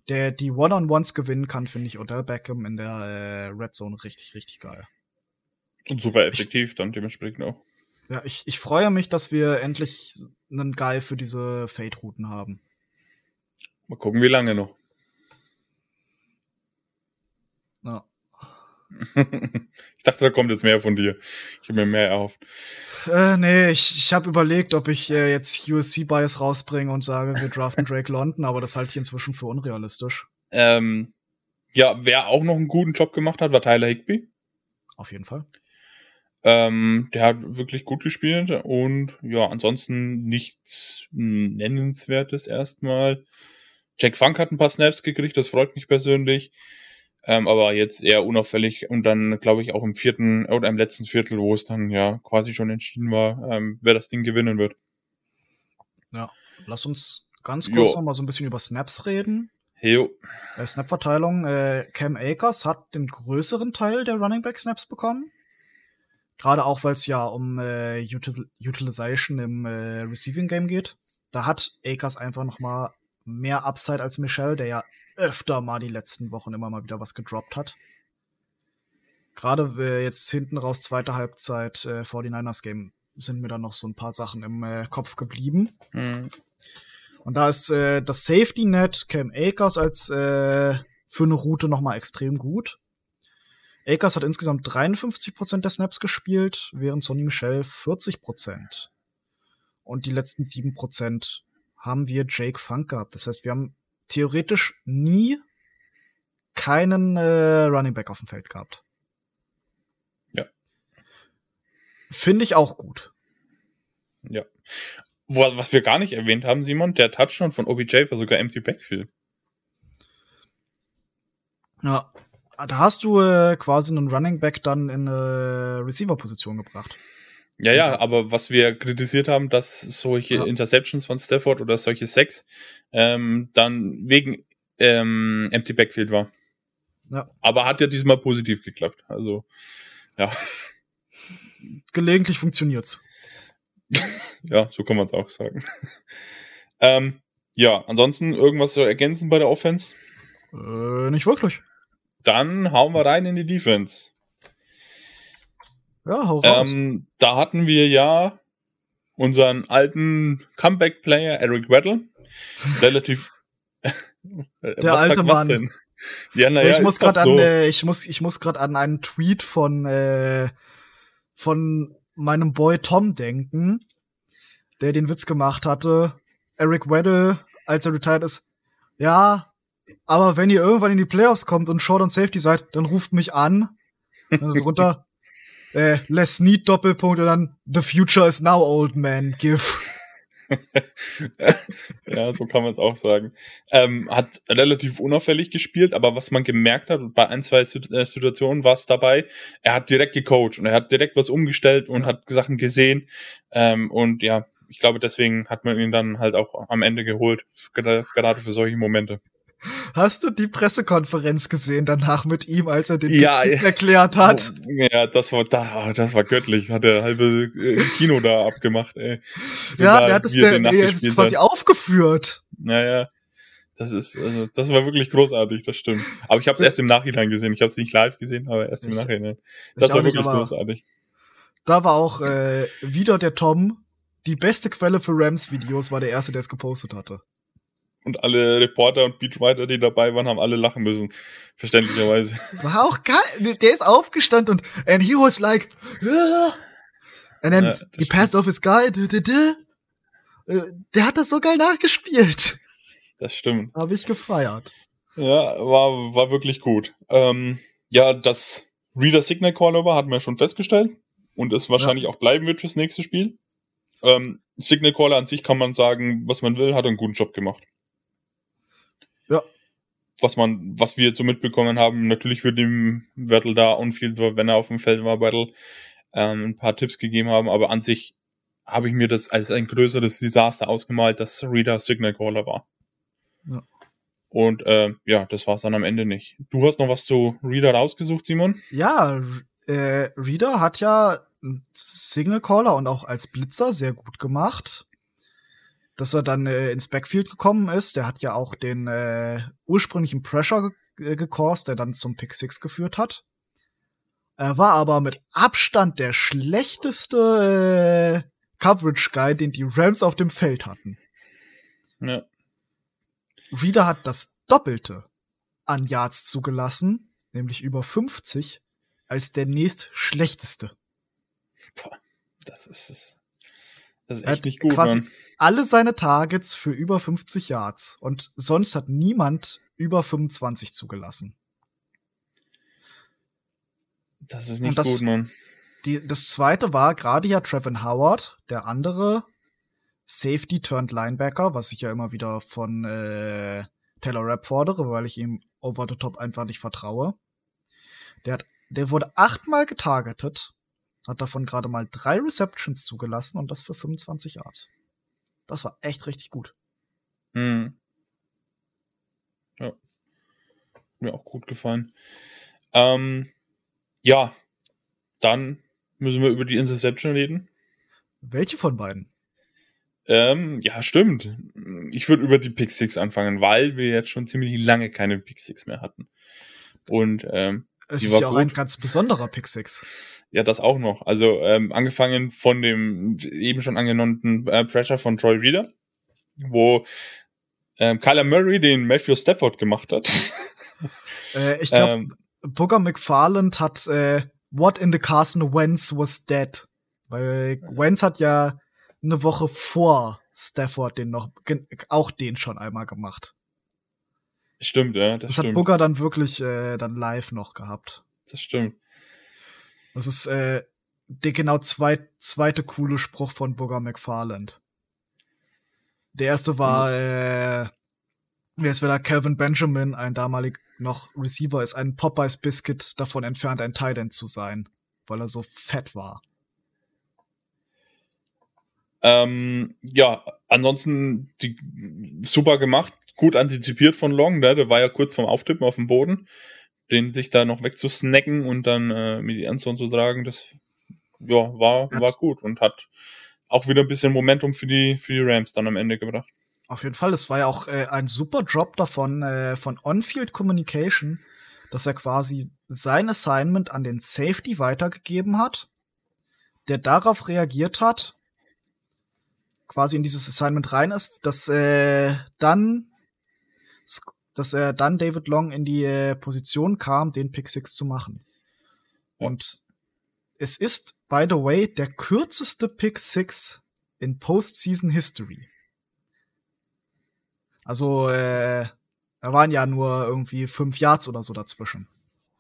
der die One-on-Ones gewinnen kann, finde ich Odell Beckham in der äh, Red Zone richtig, richtig geil. Und super effektiv dann dementsprechend auch. Ja, ich, ich freue mich, dass wir endlich einen Guy für diese Fade-Routen haben. Mal gucken, wie lange noch. Ja. ich dachte, da kommt jetzt mehr von dir. Ich habe mir mehr erhofft. Äh, nee, ich, ich habe überlegt, ob ich äh, jetzt USC-Bias rausbringe und sage, wir draften Drake London, aber das halte ich inzwischen für unrealistisch. Ähm, ja, wer auch noch einen guten Job gemacht hat, war Tyler Higby. Auf jeden Fall. Ähm, der hat wirklich gut gespielt und ja, ansonsten nichts Nennenswertes erstmal. Jack Funk hat ein paar Snaps gekriegt, das freut mich persönlich. Ähm, aber jetzt eher unauffällig und dann glaube ich auch im vierten oder im letzten Viertel, wo es dann ja quasi schon entschieden war, ähm, wer das Ding gewinnen wird. Ja, lass uns ganz kurz jo. noch mal so ein bisschen über Snaps reden. Jo. Äh, Snap-Verteilung, äh, Cam Akers hat den größeren Teil der Running Back Snaps bekommen. Gerade auch, weil es ja um äh, Util Utilization im äh, Receiving Game geht. Da hat Akers einfach noch mal mehr Upside als Michelle, der ja öfter mal die letzten Wochen immer mal wieder was gedroppt hat. Gerade äh, jetzt hinten raus, zweite Halbzeit äh, 49ers Game, sind mir da noch so ein paar Sachen im äh, Kopf geblieben. Mhm. Und da ist äh, das Safety Net Cam Akers als äh, für eine Route noch mal extrem gut. Akers hat insgesamt 53% der Snaps gespielt, während Sonny Michel 40%. Und die letzten 7% haben wir Jake Funk gehabt. Das heißt, wir haben theoretisch nie keinen äh, Running Back auf dem Feld gehabt. Ja. Finde ich auch gut. Ja. Was wir gar nicht erwähnt haben, Simon, der Touchdown von OBJ war sogar Empty Backfield. Ja, da hast du äh, quasi einen Running Back dann in eine Receiver-Position gebracht. Ja, ja, aber was wir kritisiert haben, dass solche ja. Interceptions von Stafford oder solche Sex ähm, dann wegen ähm, Empty Backfield war. Ja. Aber hat ja diesmal positiv geklappt. Also, ja. Gelegentlich funktioniert's. ja, so kann man es auch sagen. ähm, ja, ansonsten irgendwas zu ergänzen bei der Offense? Äh, nicht wirklich. Dann hauen wir rein in die Defense. Ja, hau raus. Ähm, da hatten wir ja unseren alten Comeback-Player Eric Weddle. Relativ. Der alte Mann. Ja, naja, ich muss gerade so. an, äh, ich muss, ich muss gerade an einen Tweet von äh, von meinem Boy Tom denken, der den Witz gemacht hatte. Eric Weddle, als er retired ist. Ja, aber wenn ihr irgendwann in die Playoffs kommt und Short und Safety seid, dann ruft mich an. Und drunter, äh, Les Need Doppelpunkt und dann The Future is now old man, GIF. ja, so kann man es auch sagen. Ähm, hat relativ unauffällig gespielt, aber was man gemerkt hat, bei ein, zwei äh, Situationen war es dabei, er hat direkt gecoacht und er hat direkt was umgestellt und hat Sachen gesehen. Ähm, und ja, ich glaube, deswegen hat man ihn dann halt auch am Ende geholt, gerade für solche Momente. Hast du die Pressekonferenz gesehen danach mit ihm, als er den ja, ja. erklärt hat? Ja, das war da, das war göttlich. Hat der halbe äh, Kino da abgemacht, ey. Ja, da, der hat es der, der hat quasi hat. aufgeführt. Naja. Das ist, also, das war wirklich großartig, das stimmt. Aber ich habe es erst im Nachhinein gesehen. Ich habe es nicht live gesehen, aber erst im Nachhinein. Das war wirklich nicht, großartig. Da war auch äh, wieder der Tom. Die beste Quelle für Rams-Videos war der erste, der es gepostet hatte. Und alle Reporter und Beatwriter, die dabei waren, haben alle lachen müssen. Verständlicherweise. War auch geil. Der ist aufgestanden und and he was like, ah. and then ja, he passed off his guy. Äh, der hat das so geil nachgespielt. Das stimmt. Habe ich gefeiert. Ja, war, war wirklich gut. Ähm, ja, das Reader Signal Callover hatten wir schon festgestellt und es wahrscheinlich ja. auch bleiben wird fürs nächste Spiel. Ähm, Signal Caller an sich kann man sagen, was man will, hat einen guten Job gemacht. Ja. was man, was wir jetzt so mitbekommen haben, natürlich wird dem Wörtel da und viel, wenn er auf dem Feld war, Battle, ähm, ein paar Tipps gegeben haben, aber an sich habe ich mir das als ein größeres Desaster ausgemalt, dass Reader Signal Caller war. Ja. Und äh, ja, das war es dann am Ende nicht. Du hast noch was zu Reader rausgesucht, Simon? Ja, äh, Reader hat ja Signal Caller und auch als Blitzer sehr gut gemacht. Dass er dann äh, ins Backfield gekommen ist, der hat ja auch den äh, ursprünglichen Pressure ge äh, gecaused, der dann zum Pick 6 geführt hat. Er war aber mit Abstand der schlechteste äh, Coverage Guy, den die Rams auf dem Feld hatten. Ja. Reader hat das Doppelte an Yards zugelassen, nämlich über 50, als der nächst schlechteste. Boah, das ist Das ist echt nicht gut, quasi Mann. Alle seine Targets für über 50 Yards und sonst hat niemand über 25 zugelassen. Das ist nicht das, gut, Mann. Die, das zweite war gerade ja Trevin Howard, der andere Safety turned Linebacker, was ich ja immer wieder von äh, Taylor Rapp fordere, weil ich ihm over the top einfach nicht vertraue. Der, hat, der wurde achtmal getargetet, hat davon gerade mal drei Receptions zugelassen und das für 25 Yards. Das war echt richtig gut. Hm. Ja. Mir auch gut gefallen. Ähm, ja, dann müssen wir über die Interception reden. Welche von beiden? Ähm, ja, stimmt. Ich würde über die Pick Six anfangen, weil wir jetzt schon ziemlich lange keine Pick Six mehr hatten. Und ähm, es ist ja auch ein ganz besonderer Pick Six. Ja, das auch noch. Also ähm, angefangen von dem eben schon angenannten äh, Pressure von Troy Reader, wo ähm, Kyler Murray den Matthew Stafford gemacht hat. äh, ich glaube, ähm, Booker McFarland hat äh, What in the Carson Wentz was dead. Weil Wentz hat ja eine Woche vor Stafford den noch, auch den schon einmal gemacht. Stimmt, ja. Das, das stimmt. hat Booker dann wirklich äh, dann live noch gehabt. Das stimmt. Das ist äh, der genau zweit, zweite coole Spruch von Booker McFarland. Der erste war, also, äh, jetzt wieder Calvin Benjamin, ein damalig noch Receiver, ist ein Popeyes Biscuit davon entfernt, ein Tight End zu sein, weil er so fett war. Ähm, ja, ansonsten die, super gemacht, gut antizipiert von Long, ne? der war ja kurz vorm Auftippen auf dem Boden, den sich da noch wegzusnacken und dann äh, mit die Endzone zu tragen, das ja, war, war gut und hat auch wieder ein bisschen Momentum für die, für die Rams dann am Ende gebracht. Auf jeden Fall, es war ja auch äh, ein super Job davon, äh, von On-Field Communication, dass er quasi sein Assignment an den Safety weitergegeben hat, der darauf reagiert hat quasi in dieses Assignment rein ist, dass äh, dann dass er dann David Long in die äh, Position kam, den Pick Six zu machen. Ja. Und es ist, by the way, der kürzeste Pick Six in Postseason History. Also, äh, da waren ja nur irgendwie fünf Yards oder so dazwischen.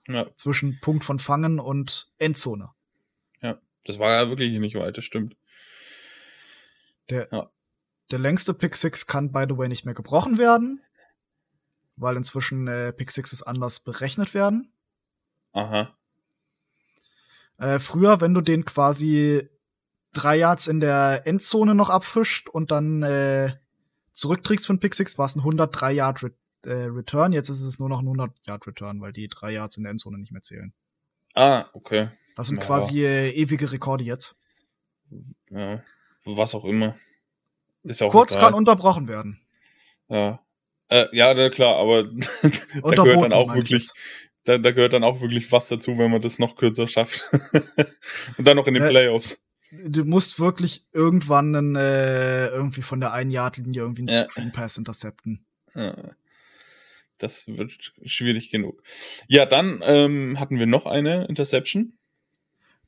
Ja. Zwischen Punkt von Fangen und Endzone. Ja, das war ja wirklich nicht weit, das stimmt. Der, ja. der längste Pick 6 kann, by the way, nicht mehr gebrochen werden, weil inzwischen äh, Pick 6 anders berechnet werden. Aha. Äh, früher, wenn du den quasi drei Yards in der Endzone noch abfischt und dann äh, zurückträgst von Pick 6, war es ein 103 Yard Re äh, Return. Jetzt ist es nur noch ein 100 Yard Return, weil die drei Yards in der Endzone nicht mehr zählen. Ah, okay. Das sind ja. quasi äh, ewige Rekorde jetzt. Ja was auch immer. Ist auch Kurz egal. kann unterbrochen werden. Ja. Äh, ja, klar, aber da gehört dann auch wirklich, da, da, gehört dann auch wirklich was dazu, wenn man das noch kürzer schafft. Und dann noch in den äh, Playoffs. Du musst wirklich irgendwann einen, äh, irgendwie von der einen Yard-Linie irgendwie einen ja. Screen Pass intercepten. Ja. Das wird schwierig genug. Ja, dann ähm, hatten wir noch eine Interception.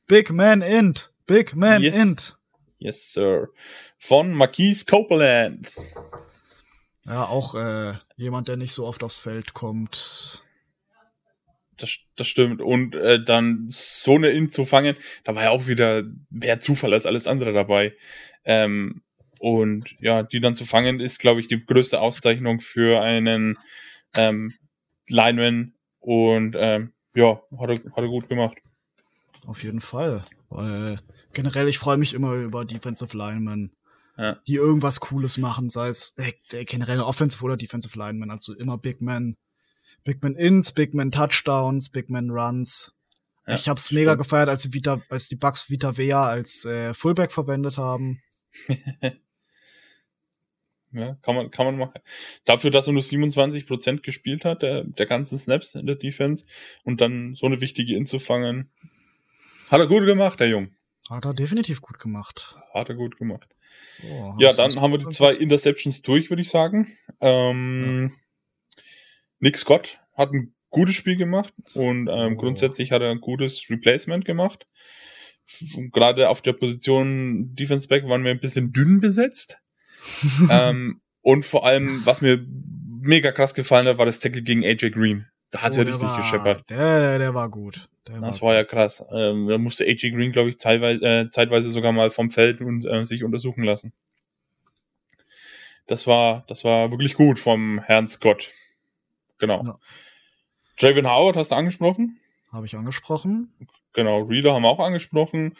Big Man Int. Big Man yes. Int. Yes, Sir. Von Marquise Copeland. Ja, auch äh, jemand, der nicht so oft aufs Feld kommt. Das, das stimmt. Und äh, dann so eine In zu fangen, da war ja auch wieder mehr Zufall als alles andere dabei. Ähm, und ja, die dann zu fangen, ist, glaube ich, die größte Auszeichnung für einen ähm, Linemen und ähm, ja, hat er, hat er gut gemacht. Auf jeden Fall. Weil generell, ich freue mich immer über Defensive Linemen, Ja. die irgendwas Cooles machen, sei es äh, generell Offensive oder Defensive Linemen, also immer Big Men. Big Men Ins, Big Men Touchdowns, Big Men Runs. Ja, ich hab's mega stimmt. gefeiert, als die, Vita, als die Bucks Vita Vea als äh, Fullback verwendet haben. Ja, kann man, kann man machen. Dafür, dass er nur 27% gespielt hat, der, der ganzen Snaps in der Defense und dann so eine wichtige In zu fangen, hat er gut gemacht, der Jung. Hat er definitiv gut gemacht. Hat er gut gemacht. So, Ja, dann haben wir die zwei? Interceptions durch, würde ich sagen. Ähm, Nick Scott hat ein gutes Spiel gemacht und ähm, Oh. grundsätzlich hat er ein gutes Replacement gemacht. Gerade auf der Position Defense Back waren wir ein bisschen dünn besetzt. ähm, und vor allem, was mir mega krass gefallen hat, war das Tackle gegen AJ Green. Da hat Oh, er richtig war- gescheppert. Der, der, der war gut. Der Das war ja krass. Ähm, da musste AJ Green, glaube ich, zeitweise, äh, zeitweise sogar mal vom Feld und äh, sich untersuchen lassen. Das war, das war wirklich gut vom Herrn Scott. Genau. Ja. Draven Howard hast du angesprochen. Habe ich angesprochen. Genau. Reader haben wir auch angesprochen.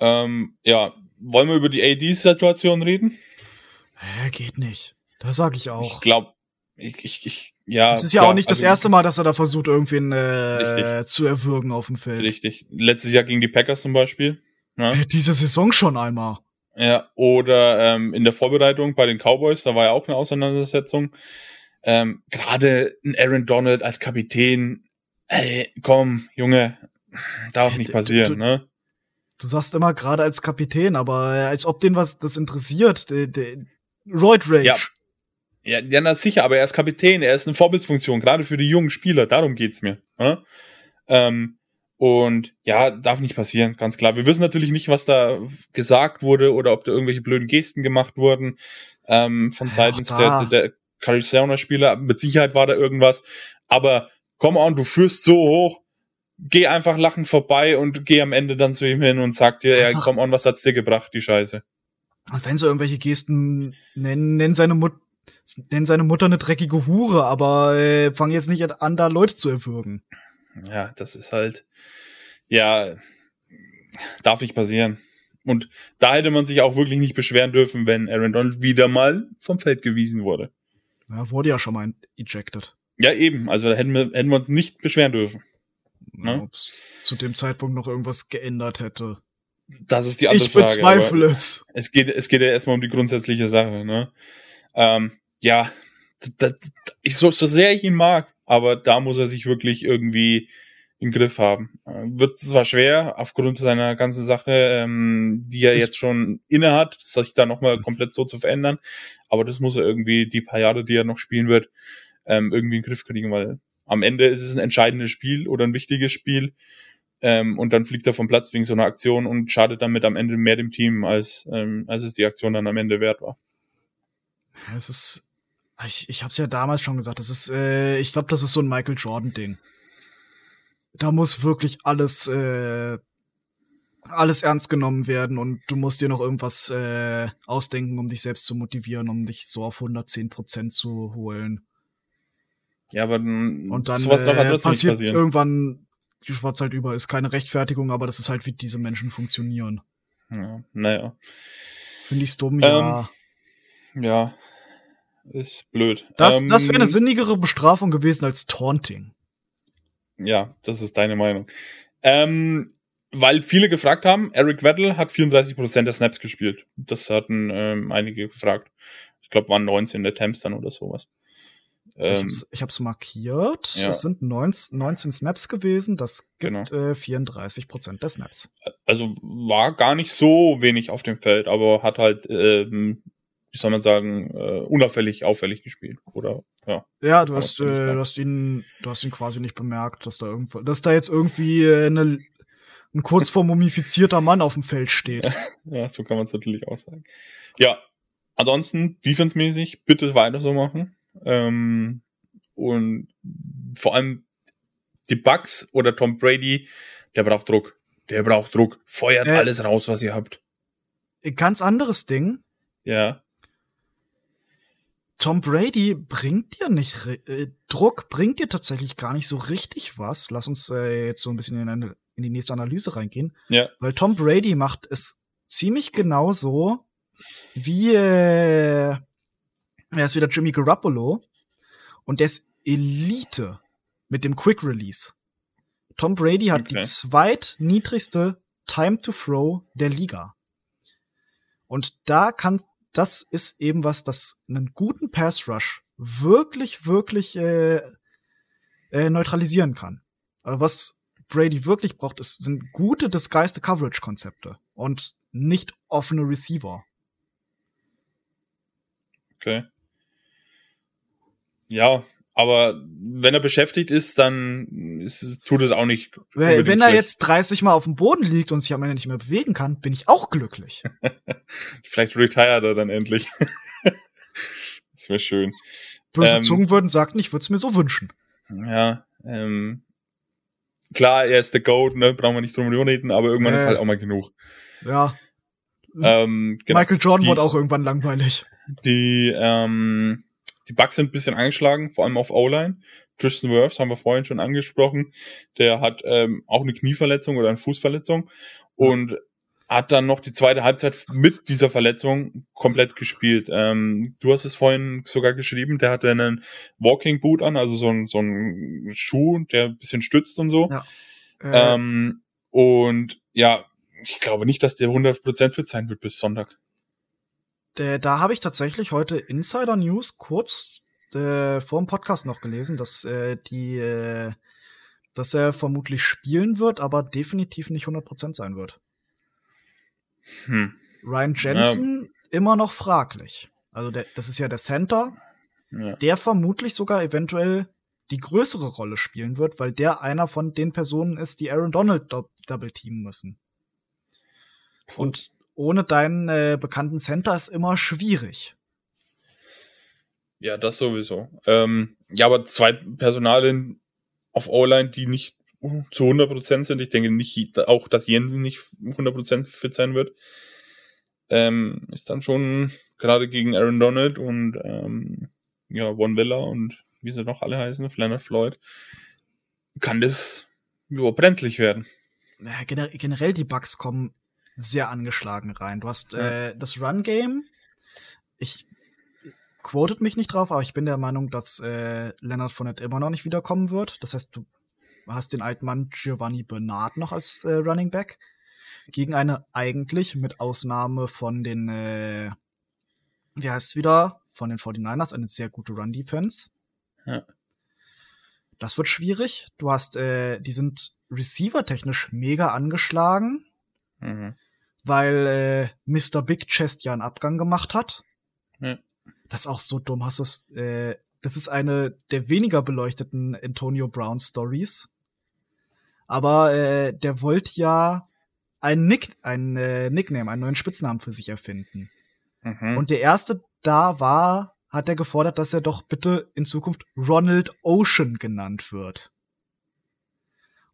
Ähm, ja, wollen wir über die AD-Situation reden? Hä, geht nicht. Das sag ich Ich auch. glaube, ich, ich, ich, ja. Es ist ja klar, auch nicht das also- erste Mal, dass er da versucht, irgendwen äh, zu erwürgen auf dem Feld. Richtig. Letztes Jahr gegen die Packers zum Beispiel. Ne? Äh, Diese Saison schon einmal. Ja, oder ähm, in der Vorbereitung bei den Cowboys, da war ja auch eine Auseinandersetzung. Ähm, Gerade ein Aaron Donald als Kapitän, ey, komm, Junge, darf nicht Du- passieren, du- ne? Du sagst immer gerade als Kapitän, aber als ob den was das interessiert. Der, der, Roid Rage. Ja. Ja, ja, na sicher, aber er ist Kapitän, er ist eine Vorbildfunktion, gerade für die jungen Spieler, darum geht's mir. Ne? Ähm, und ja, darf nicht passieren, ganz klar. Wir wissen natürlich nicht, was da gesagt wurde oder ob da irgendwelche blöden Gesten gemacht wurden ähm, von seitens der, der Carisona-Spieler. Mit Sicherheit war da irgendwas. Aber come on, du führst so hoch, geh einfach lachend vorbei und geh am Ende dann zu ihm hin und sag dir, ja, come on, was hat's dir gebracht, die Scheiße. Und wenn sie irgendwelche Gesten nennen, nennen seine Mut nennen seine Mutter eine dreckige Hure, aber äh, fang jetzt nicht an, da Leute zu erwürgen. Ja, das ist halt, ja, darf nicht passieren. Und da hätte man sich auch wirklich nicht beschweren dürfen, wenn Aaron Donald wieder mal vom Feld gewiesen wurde. Ja, wurde ja schon mal ejected. Ja, eben. Also da hätten wir, hätten wir uns nicht beschweren dürfen. Ne? Ob es zu dem Zeitpunkt noch irgendwas geändert hätte. Das ist die andere Ich Frage. bezweifle aber es. Es geht, es geht ja erstmal um die grundsätzliche Sache, ne? Ähm, ja, da, da, ich, so, so sehr ich ihn mag, aber da muss er sich wirklich irgendwie im Griff haben. Äh, Wird zwar schwer, aufgrund seiner ganzen Sache, ähm, die er jetzt schon inne hat, sich da nochmal komplett so zu verändern, aber das muss er irgendwie die paar Jahre, die er noch spielen wird, ähm, irgendwie in den Griff kriegen, weil am Ende ist es ein entscheidendes Spiel oder ein wichtiges Spiel. Ähm, und dann fliegt er vom Platz wegen so einer Aktion und schadet damit am Ende mehr dem Team, als, ähm, als es die Aktion dann am Ende wert war. Es ist, ich, ich hab's ja damals schon gesagt, das ist, äh, ich glaube, das ist so ein Michael Jordan-Ding. Da muss wirklich alles, äh, alles ernst genommen werden und du musst dir noch irgendwas äh, ausdenken, um dich selbst zu motivieren, um dich so auf 110 Prozent zu holen. Ja, aber dann, Und dann sowas halt äh, nicht passiert passieren. irgendwann schwarz halt über. Ist keine Rechtfertigung, aber das ist halt, wie diese Menschen funktionieren. Ja, naja. Finde ich dumm, Ähm, ja. Ja. Ist blöd. Das, Ähm, das wäre eine sinnigere Bestrafung gewesen als Taunting. Ja, das ist deine Meinung. Ähm, weil viele gefragt haben, Eric Weddle hat 34% der Snaps gespielt. Das hatten ähm, einige gefragt. Ich glaube, waren 19 Attempts dann oder sowas. ich Ähm, hab's, ich hab's markiert. ja. Es sind 19, 19 Snaps gewesen. Das gibt Genau. äh, 34 Prozent der Snaps. also war gar nicht so wenig auf dem Feld, aber hat halt, ähm, wie soll man sagen, äh, unauffällig, auffällig gespielt. Oder ja. Ja, du hast, äh, du hast ihn, du hast ihn quasi nicht bemerkt, dass da irgendwo, dass da jetzt irgendwie äh, eine, ein kurz vor mumifizierter Mann auf dem Feld steht. Ja, so kann man es natürlich auch sagen. Ja, ansonsten, defensemäßig, bitte weiter so machen. Ähm, und vor allem die Bucks oder Tom Brady, der braucht Druck. Der braucht Druck. Feuert Äh. alles raus, was ihr habt. Ganz anderes Ding. Ja. Tom Brady bringt dir nicht, äh, Druck bringt dir tatsächlich gar nicht so richtig was. Lass uns äh, jetzt so ein bisschen in, eine, in die nächste Analyse reingehen. Ja. Weil Tom Brady macht es ziemlich genauso wie, äh, er ist wieder Jimmy Garoppolo und der ist Elite mit dem Quick Release. Tom Brady hat Okay. die zweitniedrigste Time to Throw der Liga. Und da kann, das ist eben was, das einen guten Pass Rush wirklich, wirklich äh, äh, neutralisieren kann. Also was Brady wirklich braucht, ist, sind gute disguised Coverage Konzepte und nicht offene Receiver. Okay. Ja, aber wenn er beschäftigt ist, dann ist, tut es auch nicht. Wenn, wenn er schlecht. jetzt 30 Mal auf dem Boden liegt und sich am Ende nicht mehr bewegen kann, bin ich auch glücklich. Vielleicht retired er dann endlich. das wäre schön. Böse Ähm. Zungen würden sagen, ich würde es mir so wünschen. Ja, ähm, klar, er ist der Goat, ne, brauchen wir nicht drum reden, aber irgendwann Äh. ist halt auch mal genug. Ja, Ähm, genau. Michael Jordan Die- wurde auch irgendwann langweilig. Die, ähm, die Bugs sind ein bisschen angeschlagen, vor allem auf O-Line. Tristan Wirfs haben wir vorhin schon angesprochen. Der hat ähm, auch eine Knieverletzung oder eine Fußverletzung und hat dann noch die zweite Halbzeit mit dieser Verletzung komplett gespielt. Ähm, du hast es vorhin sogar geschrieben, der hatte einen Walking Boot an, also so ein, so ein Schuh, der ein bisschen stützt und so. Ja. Äh, Ähm, und ja, ich glaube nicht, dass der 100% fit sein wird bis Sonntag. Der, da habe ich tatsächlich heute Insider News kurz äh, vor dem Podcast noch gelesen, dass äh, die, äh, dass er vermutlich spielen wird, aber definitiv nicht 100% sein wird. Hm. Ryan Jensen immer noch fraglich. Also der, das ist ja der Center, Ja. der vermutlich sogar eventuell die größere Rolle spielen wird, weil der einer von den Personen ist, die Aaron Donald do double teamen müssen. Und ohne deinen äh, bekannten Center ist immer schwierig. Ja, das sowieso. Ähm, ja, aber zwei Personalien auf O-Line, die nicht zu 100% sind. Ich denke nicht auch, dass Jensen nicht 100% fit sein wird. Ähm, ist dann schon gerade gegen Aaron Donald und ähm, ja, Von Villa und wie sie noch alle heißen, Leonard Floyd, kann das ja, brenzlig werden. Gener generell die Bugs kommen sehr angeschlagen rein. Du hast Ja. äh, das Run-Game. Ich quotet mich nicht drauf, aber ich bin der Meinung, dass äh, Leonard Fournette immer noch nicht wiederkommen wird. Das heißt, du hast den alten Mann Giovanni Bernard noch als äh, Running Back gegen eine eigentlich mit Ausnahme von den äh, wie heißt es wieder von den 49ers eine sehr gute Run Defense. Ja. Das wird schwierig. Du hast äh, die sind Receiver technisch mega angeschlagen Mhm. Weil äh, Mr. Big Chest ja einen Abgang gemacht hat. Ja. Das ist auch so dumm. Hast du's, äh, das ist eine der weniger beleuchteten Antonio Brown Stories. Aber äh, der wollte ja ein Nick, ein äh, Nickname, einen neuen Spitznamen für sich erfinden. Mhm. Und der erste da war, hat er gefordert, dass er doch bitte in Zukunft Ronald Ocean genannt wird.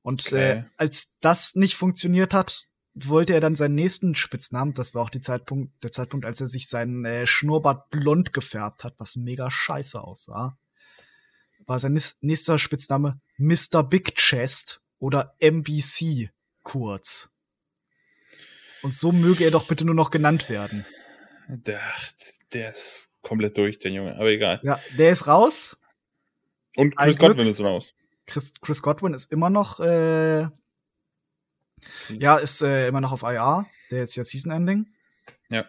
Und Okay. äh, als das nicht funktioniert hat, wollte er dann seinen nächsten Spitznamen, das war auch die Zeitpunkt, der Zeitpunkt, als er sich seinen äh, Schnurrbart blond gefärbt hat, was mega scheiße aussah, war sein nächster Spitzname Mr. Big Chest oder MBC kurz. Und so möge er doch bitte nur noch genannt werden. der, der ist komplett durch, der Junge, aber egal. Ja, der ist raus. Und Ein Chris Glück. Godwin ist raus. Chris, Chris Godwin ist immer noch, äh, ja, ist äh, immer noch auf IR. Der ist ja Season Ending. Ja.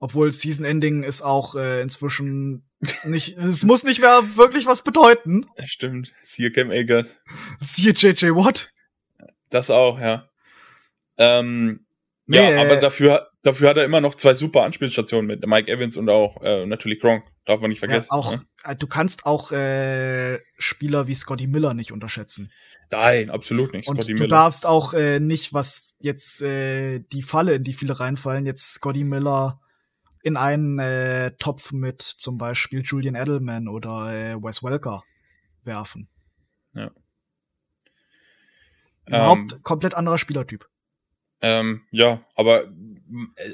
Obwohl Season Ending ist auch äh, inzwischen nicht, es muss nicht mehr wirklich was bedeuten. Stimmt. Siehe Cam Akers. Siehe JJ Watt. Das auch, ja. Ähm, Nee, ja, äh, aber dafür, dafür hat er immer noch zwei super Anspielstationen mit Mike Evans und auch äh, natürlich Gronk. Darf man nicht Ja, vergessen. auch, Ne? äh, du kannst auch äh, Spieler wie Scotty Miller nicht unterschätzen. Nein, absolut nicht. Und Scotty du Miller. darfst auch äh, nicht, was jetzt äh, die Falle, in die viele reinfallen, jetzt Scotty Miller in einen äh, Topf mit zum Beispiel Julian Edelman oder äh, Wes Welker werfen. Ja. Überhaupt Ähm, komplett anderer Spielertyp. Ähm, ja, aber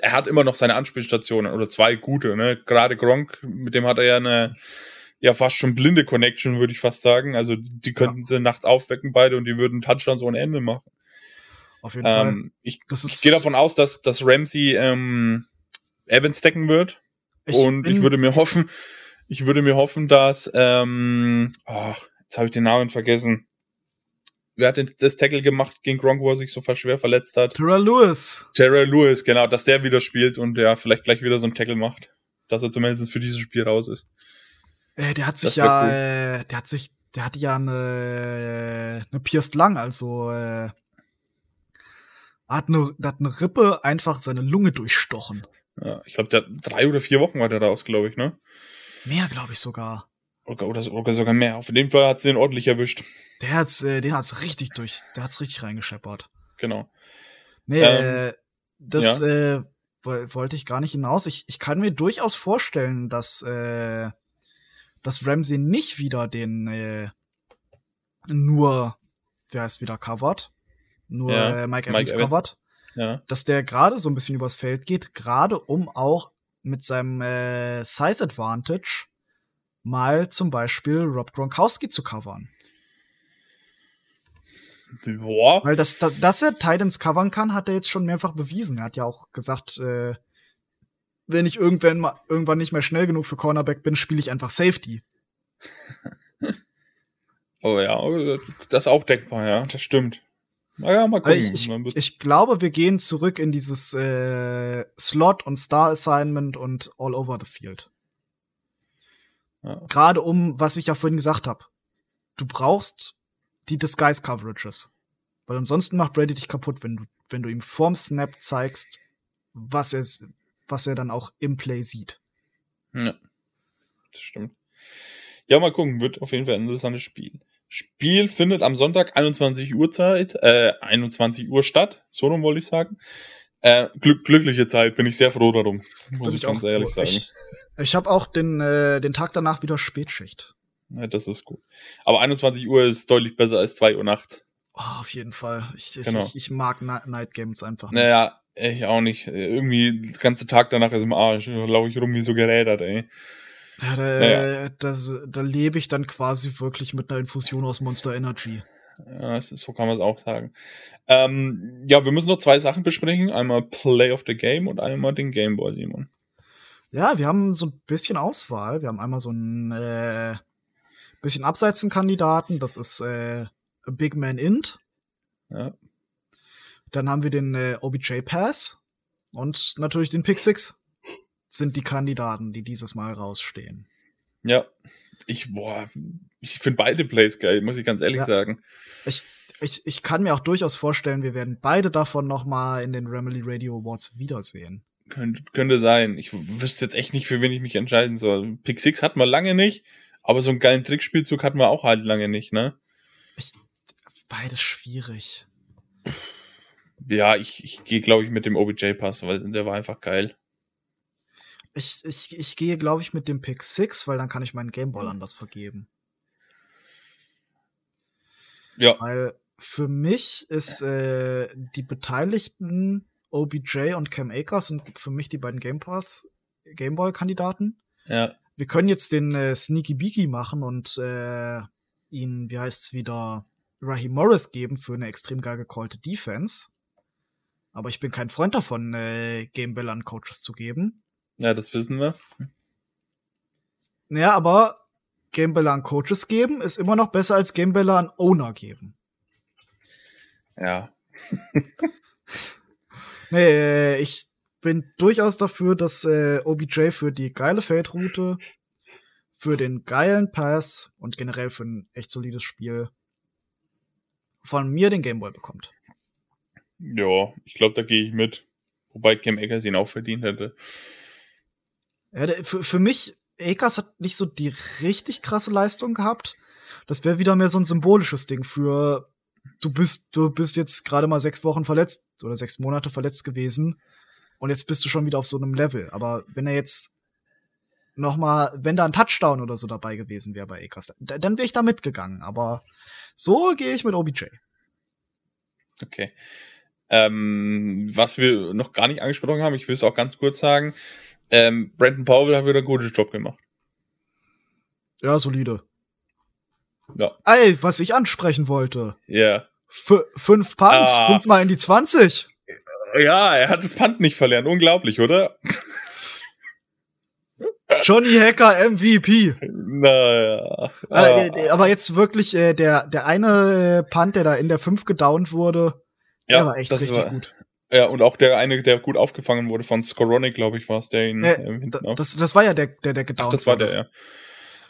er hat immer noch seine Anspielstationen oder zwei gute, ne? Gerade Gronk, mit dem hat er ja eine ja fast schon blinde Connection, würde ich fast sagen. Also die könnten ja. sie nachts aufwecken beide und die würden Touchdowns ohne Ende machen. Auf jeden ähm, Fall. Ich, ich gehe davon aus, dass, dass Ramsey ähm, Evans decken wird. Ich und ich würde mir hoffen, ich würde mir hoffen, dass ähm, oh, jetzt habe ich den Namen vergessen. Wer hat denn das Tackle gemacht gegen Gronk, wo er sich so schwer verletzt hat? Terrell Lewis. Terrell Lewis, genau, dass der wieder spielt und der vielleicht gleich wieder so ein Tackle macht. Dass er zumindest für dieses Spiel raus ist. Äh, der hat sich ja, cool. äh, der hat sich, der hatte ja eine, eine Pierced Lang, also äh, hat eine, hat eine Rippe einfach seine Lunge durchstochen. Ja, ich glaube, der drei oder vier Wochen war der raus, glaube ich, ne? Mehr, glaube ich sogar. Oder, oder, oder, sogar mehr. Auf jeden Fall hat's den ordentlich erwischt. Der hat's, äh, den hat's richtig durch, der hat's richtig reingescheppert. Genau. Nee, ähm, äh, das ja. äh, wollte ich gar nicht hinaus. Ich, ich kann mir durchaus vorstellen, dass, äh, dass Ramsey nicht wieder den äh, nur, wer heißt wieder covert, nur ja, äh, Mike Evans Mike covert, ja. dass der gerade so ein bisschen übers Feld geht, gerade um auch mit seinem äh, Size Advantage mal zum Beispiel Rob Gronkowski zu covern. Boah. Weil das, das, dass er Titans covern kann, hat er jetzt schon mehrfach bewiesen. Er hat ja auch gesagt, äh, wenn ich irgendwann, mal, irgendwann nicht mehr schnell genug für Cornerback bin, spiele ich einfach Safety. oh ja, das ist auch denkbar, ja, das stimmt. Naja, mal gucken. Ich, ich, ich, glaube, wir gehen zurück in dieses äh, Slot und Star Assignment und all over the field. Ja. Gerade um, was ich ja vorhin gesagt habe. Du brauchst die Disguise Coverages. Weil ansonsten macht Brady dich kaputt, wenn du, wenn du ihm vorm Snap zeigst, was er, was er dann auch im Play sieht. Ja, das stimmt. Ja, mal gucken, wird auf jeden Fall ein interessantes Spiel. Spiel findet am Sonntag 21 Uhr Zeit, äh, 21 Uhr statt, so rum wollte ich sagen. Äh, glück, glückliche Zeit, bin ich sehr froh darum, muss ich, ich ganz ehrlich sagen. Ich, ich habe auch den, äh, den Tag danach wieder Spätschicht. Ja, das ist gut. Aber 21 Uhr ist deutlich besser als 2 Uhr Nacht. Oh, auf jeden Fall. Ich, genau. ich, ich mag Night Games einfach nicht. Naja, ich auch nicht. Irgendwie, der ganze Tag danach ist im Arsch. Da laufe ich rum wie so gerädert, ey. Ja, da, naja. das, da lebe ich dann quasi wirklich mit einer Infusion aus Monster Energy. Ja, so kann man es auch sagen. Ähm, ja, wir müssen noch zwei Sachen besprechen. Einmal Play of the Game und einmal den Game Boy, Simon. Ja, wir haben so ein bisschen Auswahl. Wir haben einmal so ein äh, bisschen abseits einen Kandidaten. Das ist äh, Big Man Int. Ja. Dann haben wir den äh, OBJ Pass und natürlich den Pick Six sind die Kandidaten, die dieses Mal rausstehen. Ja, ich, boah, ich finde beide Plays geil, muss ich ganz ehrlich ja. sagen. Ich, ich, ich kann mir auch durchaus vorstellen, wir werden beide davon noch mal in den Remily Radio Awards wiedersehen. Könnte, könnte sein. Ich wüsste jetzt echt nicht, für wen ich mich entscheiden soll. Pick Six hat man lange nicht, aber so einen geilen Trickspielzug hatten wir auch halt lange nicht, ne? Ich, beides schwierig. Ja, ich, ich gehe, glaube ich, mit dem OBJ-Pass, weil der war einfach geil. Ich, ich, ich gehe, glaube ich, mit dem Pick 6, weil dann kann ich meinen Gameball hm. anders vergeben. Ja. Weil für mich ist äh, die Beteiligten OBJ und Cam Akers sind für mich die beiden Game Pass Gameball-Kandidaten. Ja. Wir können jetzt den äh, Sneaky Beaky machen und äh, ihn, wie heißt es wieder, Raheem Morris geben für eine extrem geil gecallte Defense. Aber ich bin kein Freund davon, äh, Gameball an Coaches zu geben. Ja, das wissen wir. Ja, aber Gameball an Coaches geben ist immer noch besser als Gameball an Owner geben. Ja. nee, ich bin durchaus dafür, dass äh, OBJ für die geile Feldroute, für den geilen Pass und generell für ein echt solides Spiel von mir den Gameboy bekommt. Ja, ich glaube, da gehe ich mit. Wobei Cam Eggers ihn auch verdient hätte. Ja, der, für, für mich, Akers hat nicht so die richtig krasse Leistung gehabt. Das wäre wieder mehr so ein symbolisches Ding für du bist, du bist jetzt gerade mal sechs Wochen verletzt oder sechs Monate verletzt gewesen und jetzt bist du schon wieder auf so einem Level. Aber wenn er jetzt noch mal, wenn da ein Touchdown oder so dabei gewesen wäre bei Akers, dann wäre ich da mitgegangen. Aber so gehe ich mit OBJ. Okay. Ähm, was wir noch gar nicht angesprochen haben, ich will es auch ganz kurz sagen, ähm, Brandon Powell hat wieder einen guten Job gemacht. Ja, solide. Ja. Ey, was ich ansprechen wollte. Ja. F fünf Punts, Ah. fünfmal in die 20. Ja, er hat das Punt nicht verlernt. Unglaublich, oder? Johnny Hacker MVP. Naja. Äh, äh, aber jetzt wirklich äh, der, der eine Punt, der da in der 5 gedownt wurde, der war echt richtig war- gut. Ja, und auch der eine, der gut aufgefangen wurde von Skoronic, glaube ich, war es, der ihn Äh, ähm, auf. Das, das war ja der, der, der gedownt Ach, das war der, ja.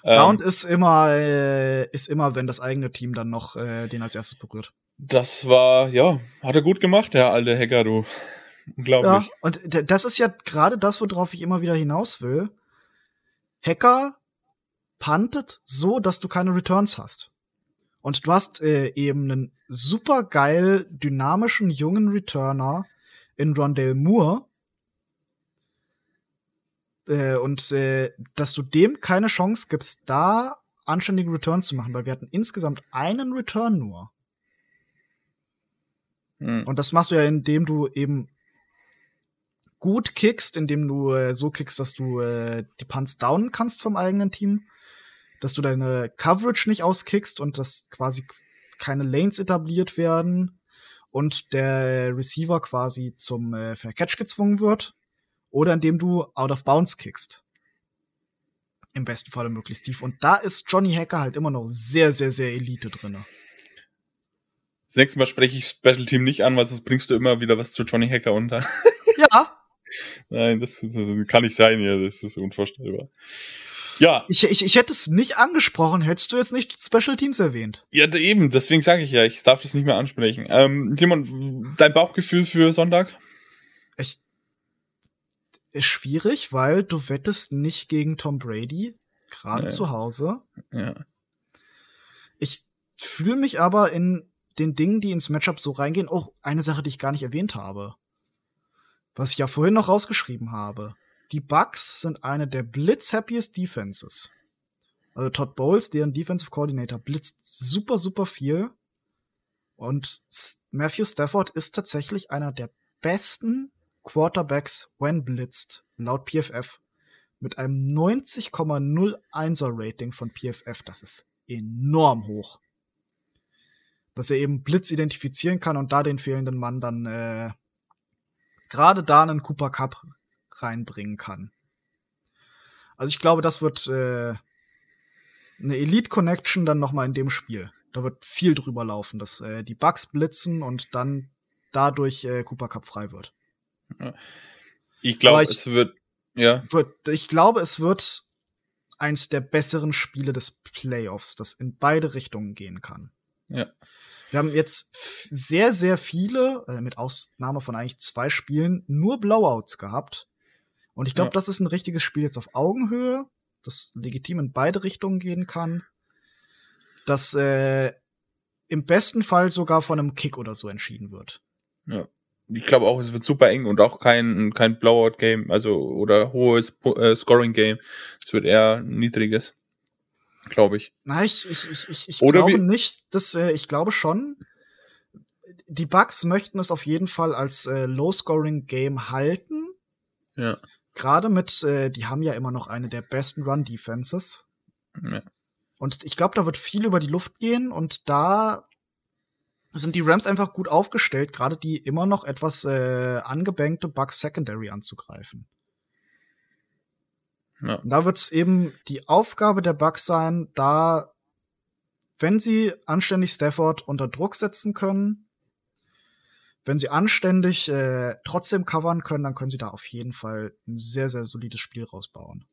Ähm, Downed ist immer, äh, ist immer, wenn das eigene Team dann noch äh, den als erstes berührt. das war, ja, hat er gut gemacht, der alte Hacker, du. Unglaublich. Ja, und das ist ja gerade das, worauf ich immer wieder hinaus will. Hacker puntet so, dass du keine Returns hast. Und du hast äh, eben einen super geil dynamischen jungen Returner in Rondale Moore. Äh, und äh, dass du dem keine Chance gibst, da anständige Returns zu machen, weil wir hatten insgesamt einen Return nur. Hm. Und das machst du ja, indem du eben gut kickst, indem du äh, so kickst, dass du äh, die Punts downen kannst vom eigenen Team, dass du deine Coverage nicht auskickst und dass quasi keine Lanes etabliert werden und der Receiver quasi zum äh, Fair Catch gezwungen wird oder indem du out of bounds kickst. Im besten Falle möglichst tief. Und da ist Johnny Hacker halt immer noch sehr, sehr, sehr Elite drinne. Das nächste Mal spreche ich Special Team nicht an, weil sonst bringst du immer wieder was zu Johnny Hacker unter. Ja, Nein, das, das kann nicht sein hier, das ist unvorstellbar. Ja, Ich, ich, ich hätte es nicht angesprochen, hättest du jetzt nicht Special Teams erwähnt. ja, eben, deswegen sage ich ja, ich darf das nicht mehr ansprechen. Ähm, Simon, dein Bauchgefühl für Sonntag? Ich, ist schwierig, weil du wettest nicht gegen Tom Brady, gerade Nee. zu Hause. Ja. Ich fühle mich aber in den Dingen, die ins Matchup so reingehen, auch eine Sache, die ich gar nicht erwähnt habe. Was ich ja vorhin noch rausgeschrieben habe. Die Bucks sind eine der blitz-happiest Defenses. Also Todd Bowles, deren Defensive Coordinator, blitzt super, super viel. Und Matthew Stafford ist tatsächlich einer der besten Quarterbacks, when blitzed, laut PFF. Mit einem 90,01er Rating von PFF. Das ist enorm hoch. Dass er eben Blitz identifizieren kann und da den fehlenden Mann dann äh, gerade da einen Cooper Cup reinbringen kann. Also ich glaube, das wird äh, eine Elite Connection dann noch mal in dem Spiel. Da wird viel drüber laufen, dass äh, die Bugs blitzen und dann dadurch äh, Cooper Cup frei wird. Ich glaube, es wird, ja, wird. Ich glaube, es wird eins der besseren Spiele des Playoffs, das in beide Richtungen gehen kann. Ja. Wir haben jetzt sehr, sehr viele, äh, mit Ausnahme von eigentlich zwei Spielen, nur Blowouts gehabt. Und ich glaube, Ja. das ist ein richtiges Spiel jetzt auf Augenhöhe, das legitim in beide Richtungen gehen kann. Das äh, im besten Fall sogar von einem Kick oder so entschieden wird. ich glaube auch, es wird super eng und auch kein, kein Blowout-Game, also, oder hohes äh, Scoring-Game. Es wird eher ein niedriges, glaube ich. Na, ich, ich, ich, ich, ich Oder glaube nicht, dass äh, ich glaube schon, die Bucks möchten es auf jeden Fall als äh, Low-Scoring-Game halten. Ja. Gerade mit, äh, die haben ja immer noch eine der besten Run-Defenses. ja. Und ich glaube, da wird viel über die Luft gehen und da sind die Rams einfach gut aufgestellt, gerade die immer noch etwas äh, angebankte Bucks Secondary anzugreifen. Ja. Und da wird es eben die Aufgabe der Bucks sein, da, wenn sie anständig Stafford unter Druck setzen können, wenn sie anständig äh, trotzdem covern können, dann können sie da auf jeden Fall ein sehr, sehr solides Spiel rausbauen.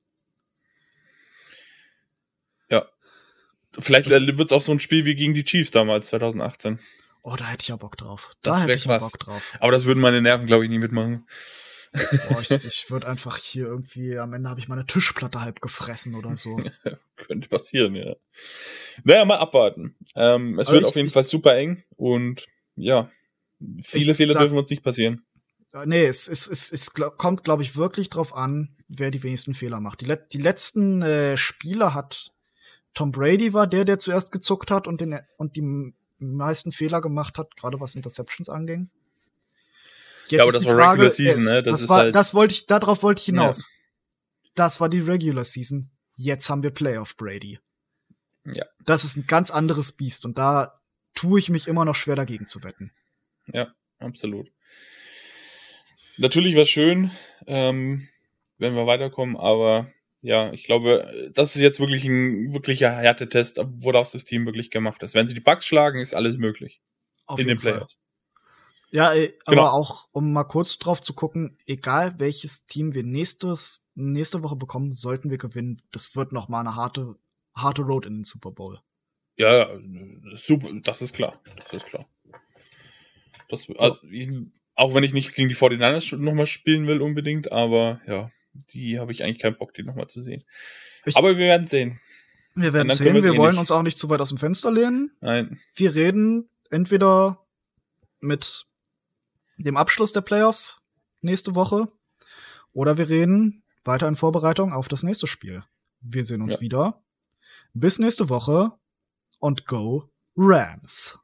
Vielleicht Das- äh, wird es auch so ein Spiel wie gegen die Chiefs damals, 2018. Oh, da hätte ich ja Bock drauf. Da Das hätte wär ich ja krass. Bock drauf. Aber das würden meine Nerven, glaube ich, nie mitmachen. Boah, ich, ich würde einfach hier irgendwie, am Ende habe ich meine Tischplatte halb gefressen oder so. Könnte passieren, ja. Naja, mal abwarten. Ähm, es Aber wird ich- auf jeden ich- Fall super eng und ja, viele Fehler dürfen uns nicht passieren. Nee, es, es, es, es kommt, glaube ich, wirklich drauf an, wer die wenigsten Fehler macht. Die, let die letzten äh, Spiele hat Tom Brady war der, der zuerst gezuckt hat und, den, und die meisten Fehler gemacht hat, gerade was Interceptions anging. Jetzt ja, aber ist das die war Frage, Regular Season, ne? Das, Das, ist war, halt. das wollte ich, darauf wollte ich hinaus. Das war die Regular Season. Jetzt haben wir Playoff Brady. Ja. Das ist ein ganz anderes Biest und da tue ich mich immer noch schwer dagegen zu wetten. Ja, absolut. Natürlich wäre schön, ähm, wenn wir weiterkommen, aber ja, ich glaube, das ist jetzt wirklich ein wirklicher Härtetest, woraus das Team wirklich gemacht ist. Wenn sie die Bugs schlagen, ist alles möglich Auf in jeden den Fall. Playoffs. Ja, äh, Genau. aber auch, um mal kurz drauf zu gucken, egal welches Team wir nächstes, nächste Woche bekommen, sollten wir gewinnen. Das wird noch mal eine harte, harte Road in den Super Bowl. Ja, ja, super, das ist klar. Das ist klar. Das, also, ich, auch wenn ich nicht gegen die 49ers nochmal spielen will unbedingt, aber ja, die habe ich eigentlich keinen Bock, die nochmal zu sehen. Ich- aber wir werden sehen. Wir werden sehen, wir eh wollen nicht. uns auch nicht zu weit aus dem Fenster lehnen. Nein. Wir reden entweder mit dem Abschluss der Playoffs nächste Woche oder wir reden weiter in Vorbereitung auf das nächste Spiel. Wir sehen uns Ja. wieder. Bis nächste Woche und go Rams.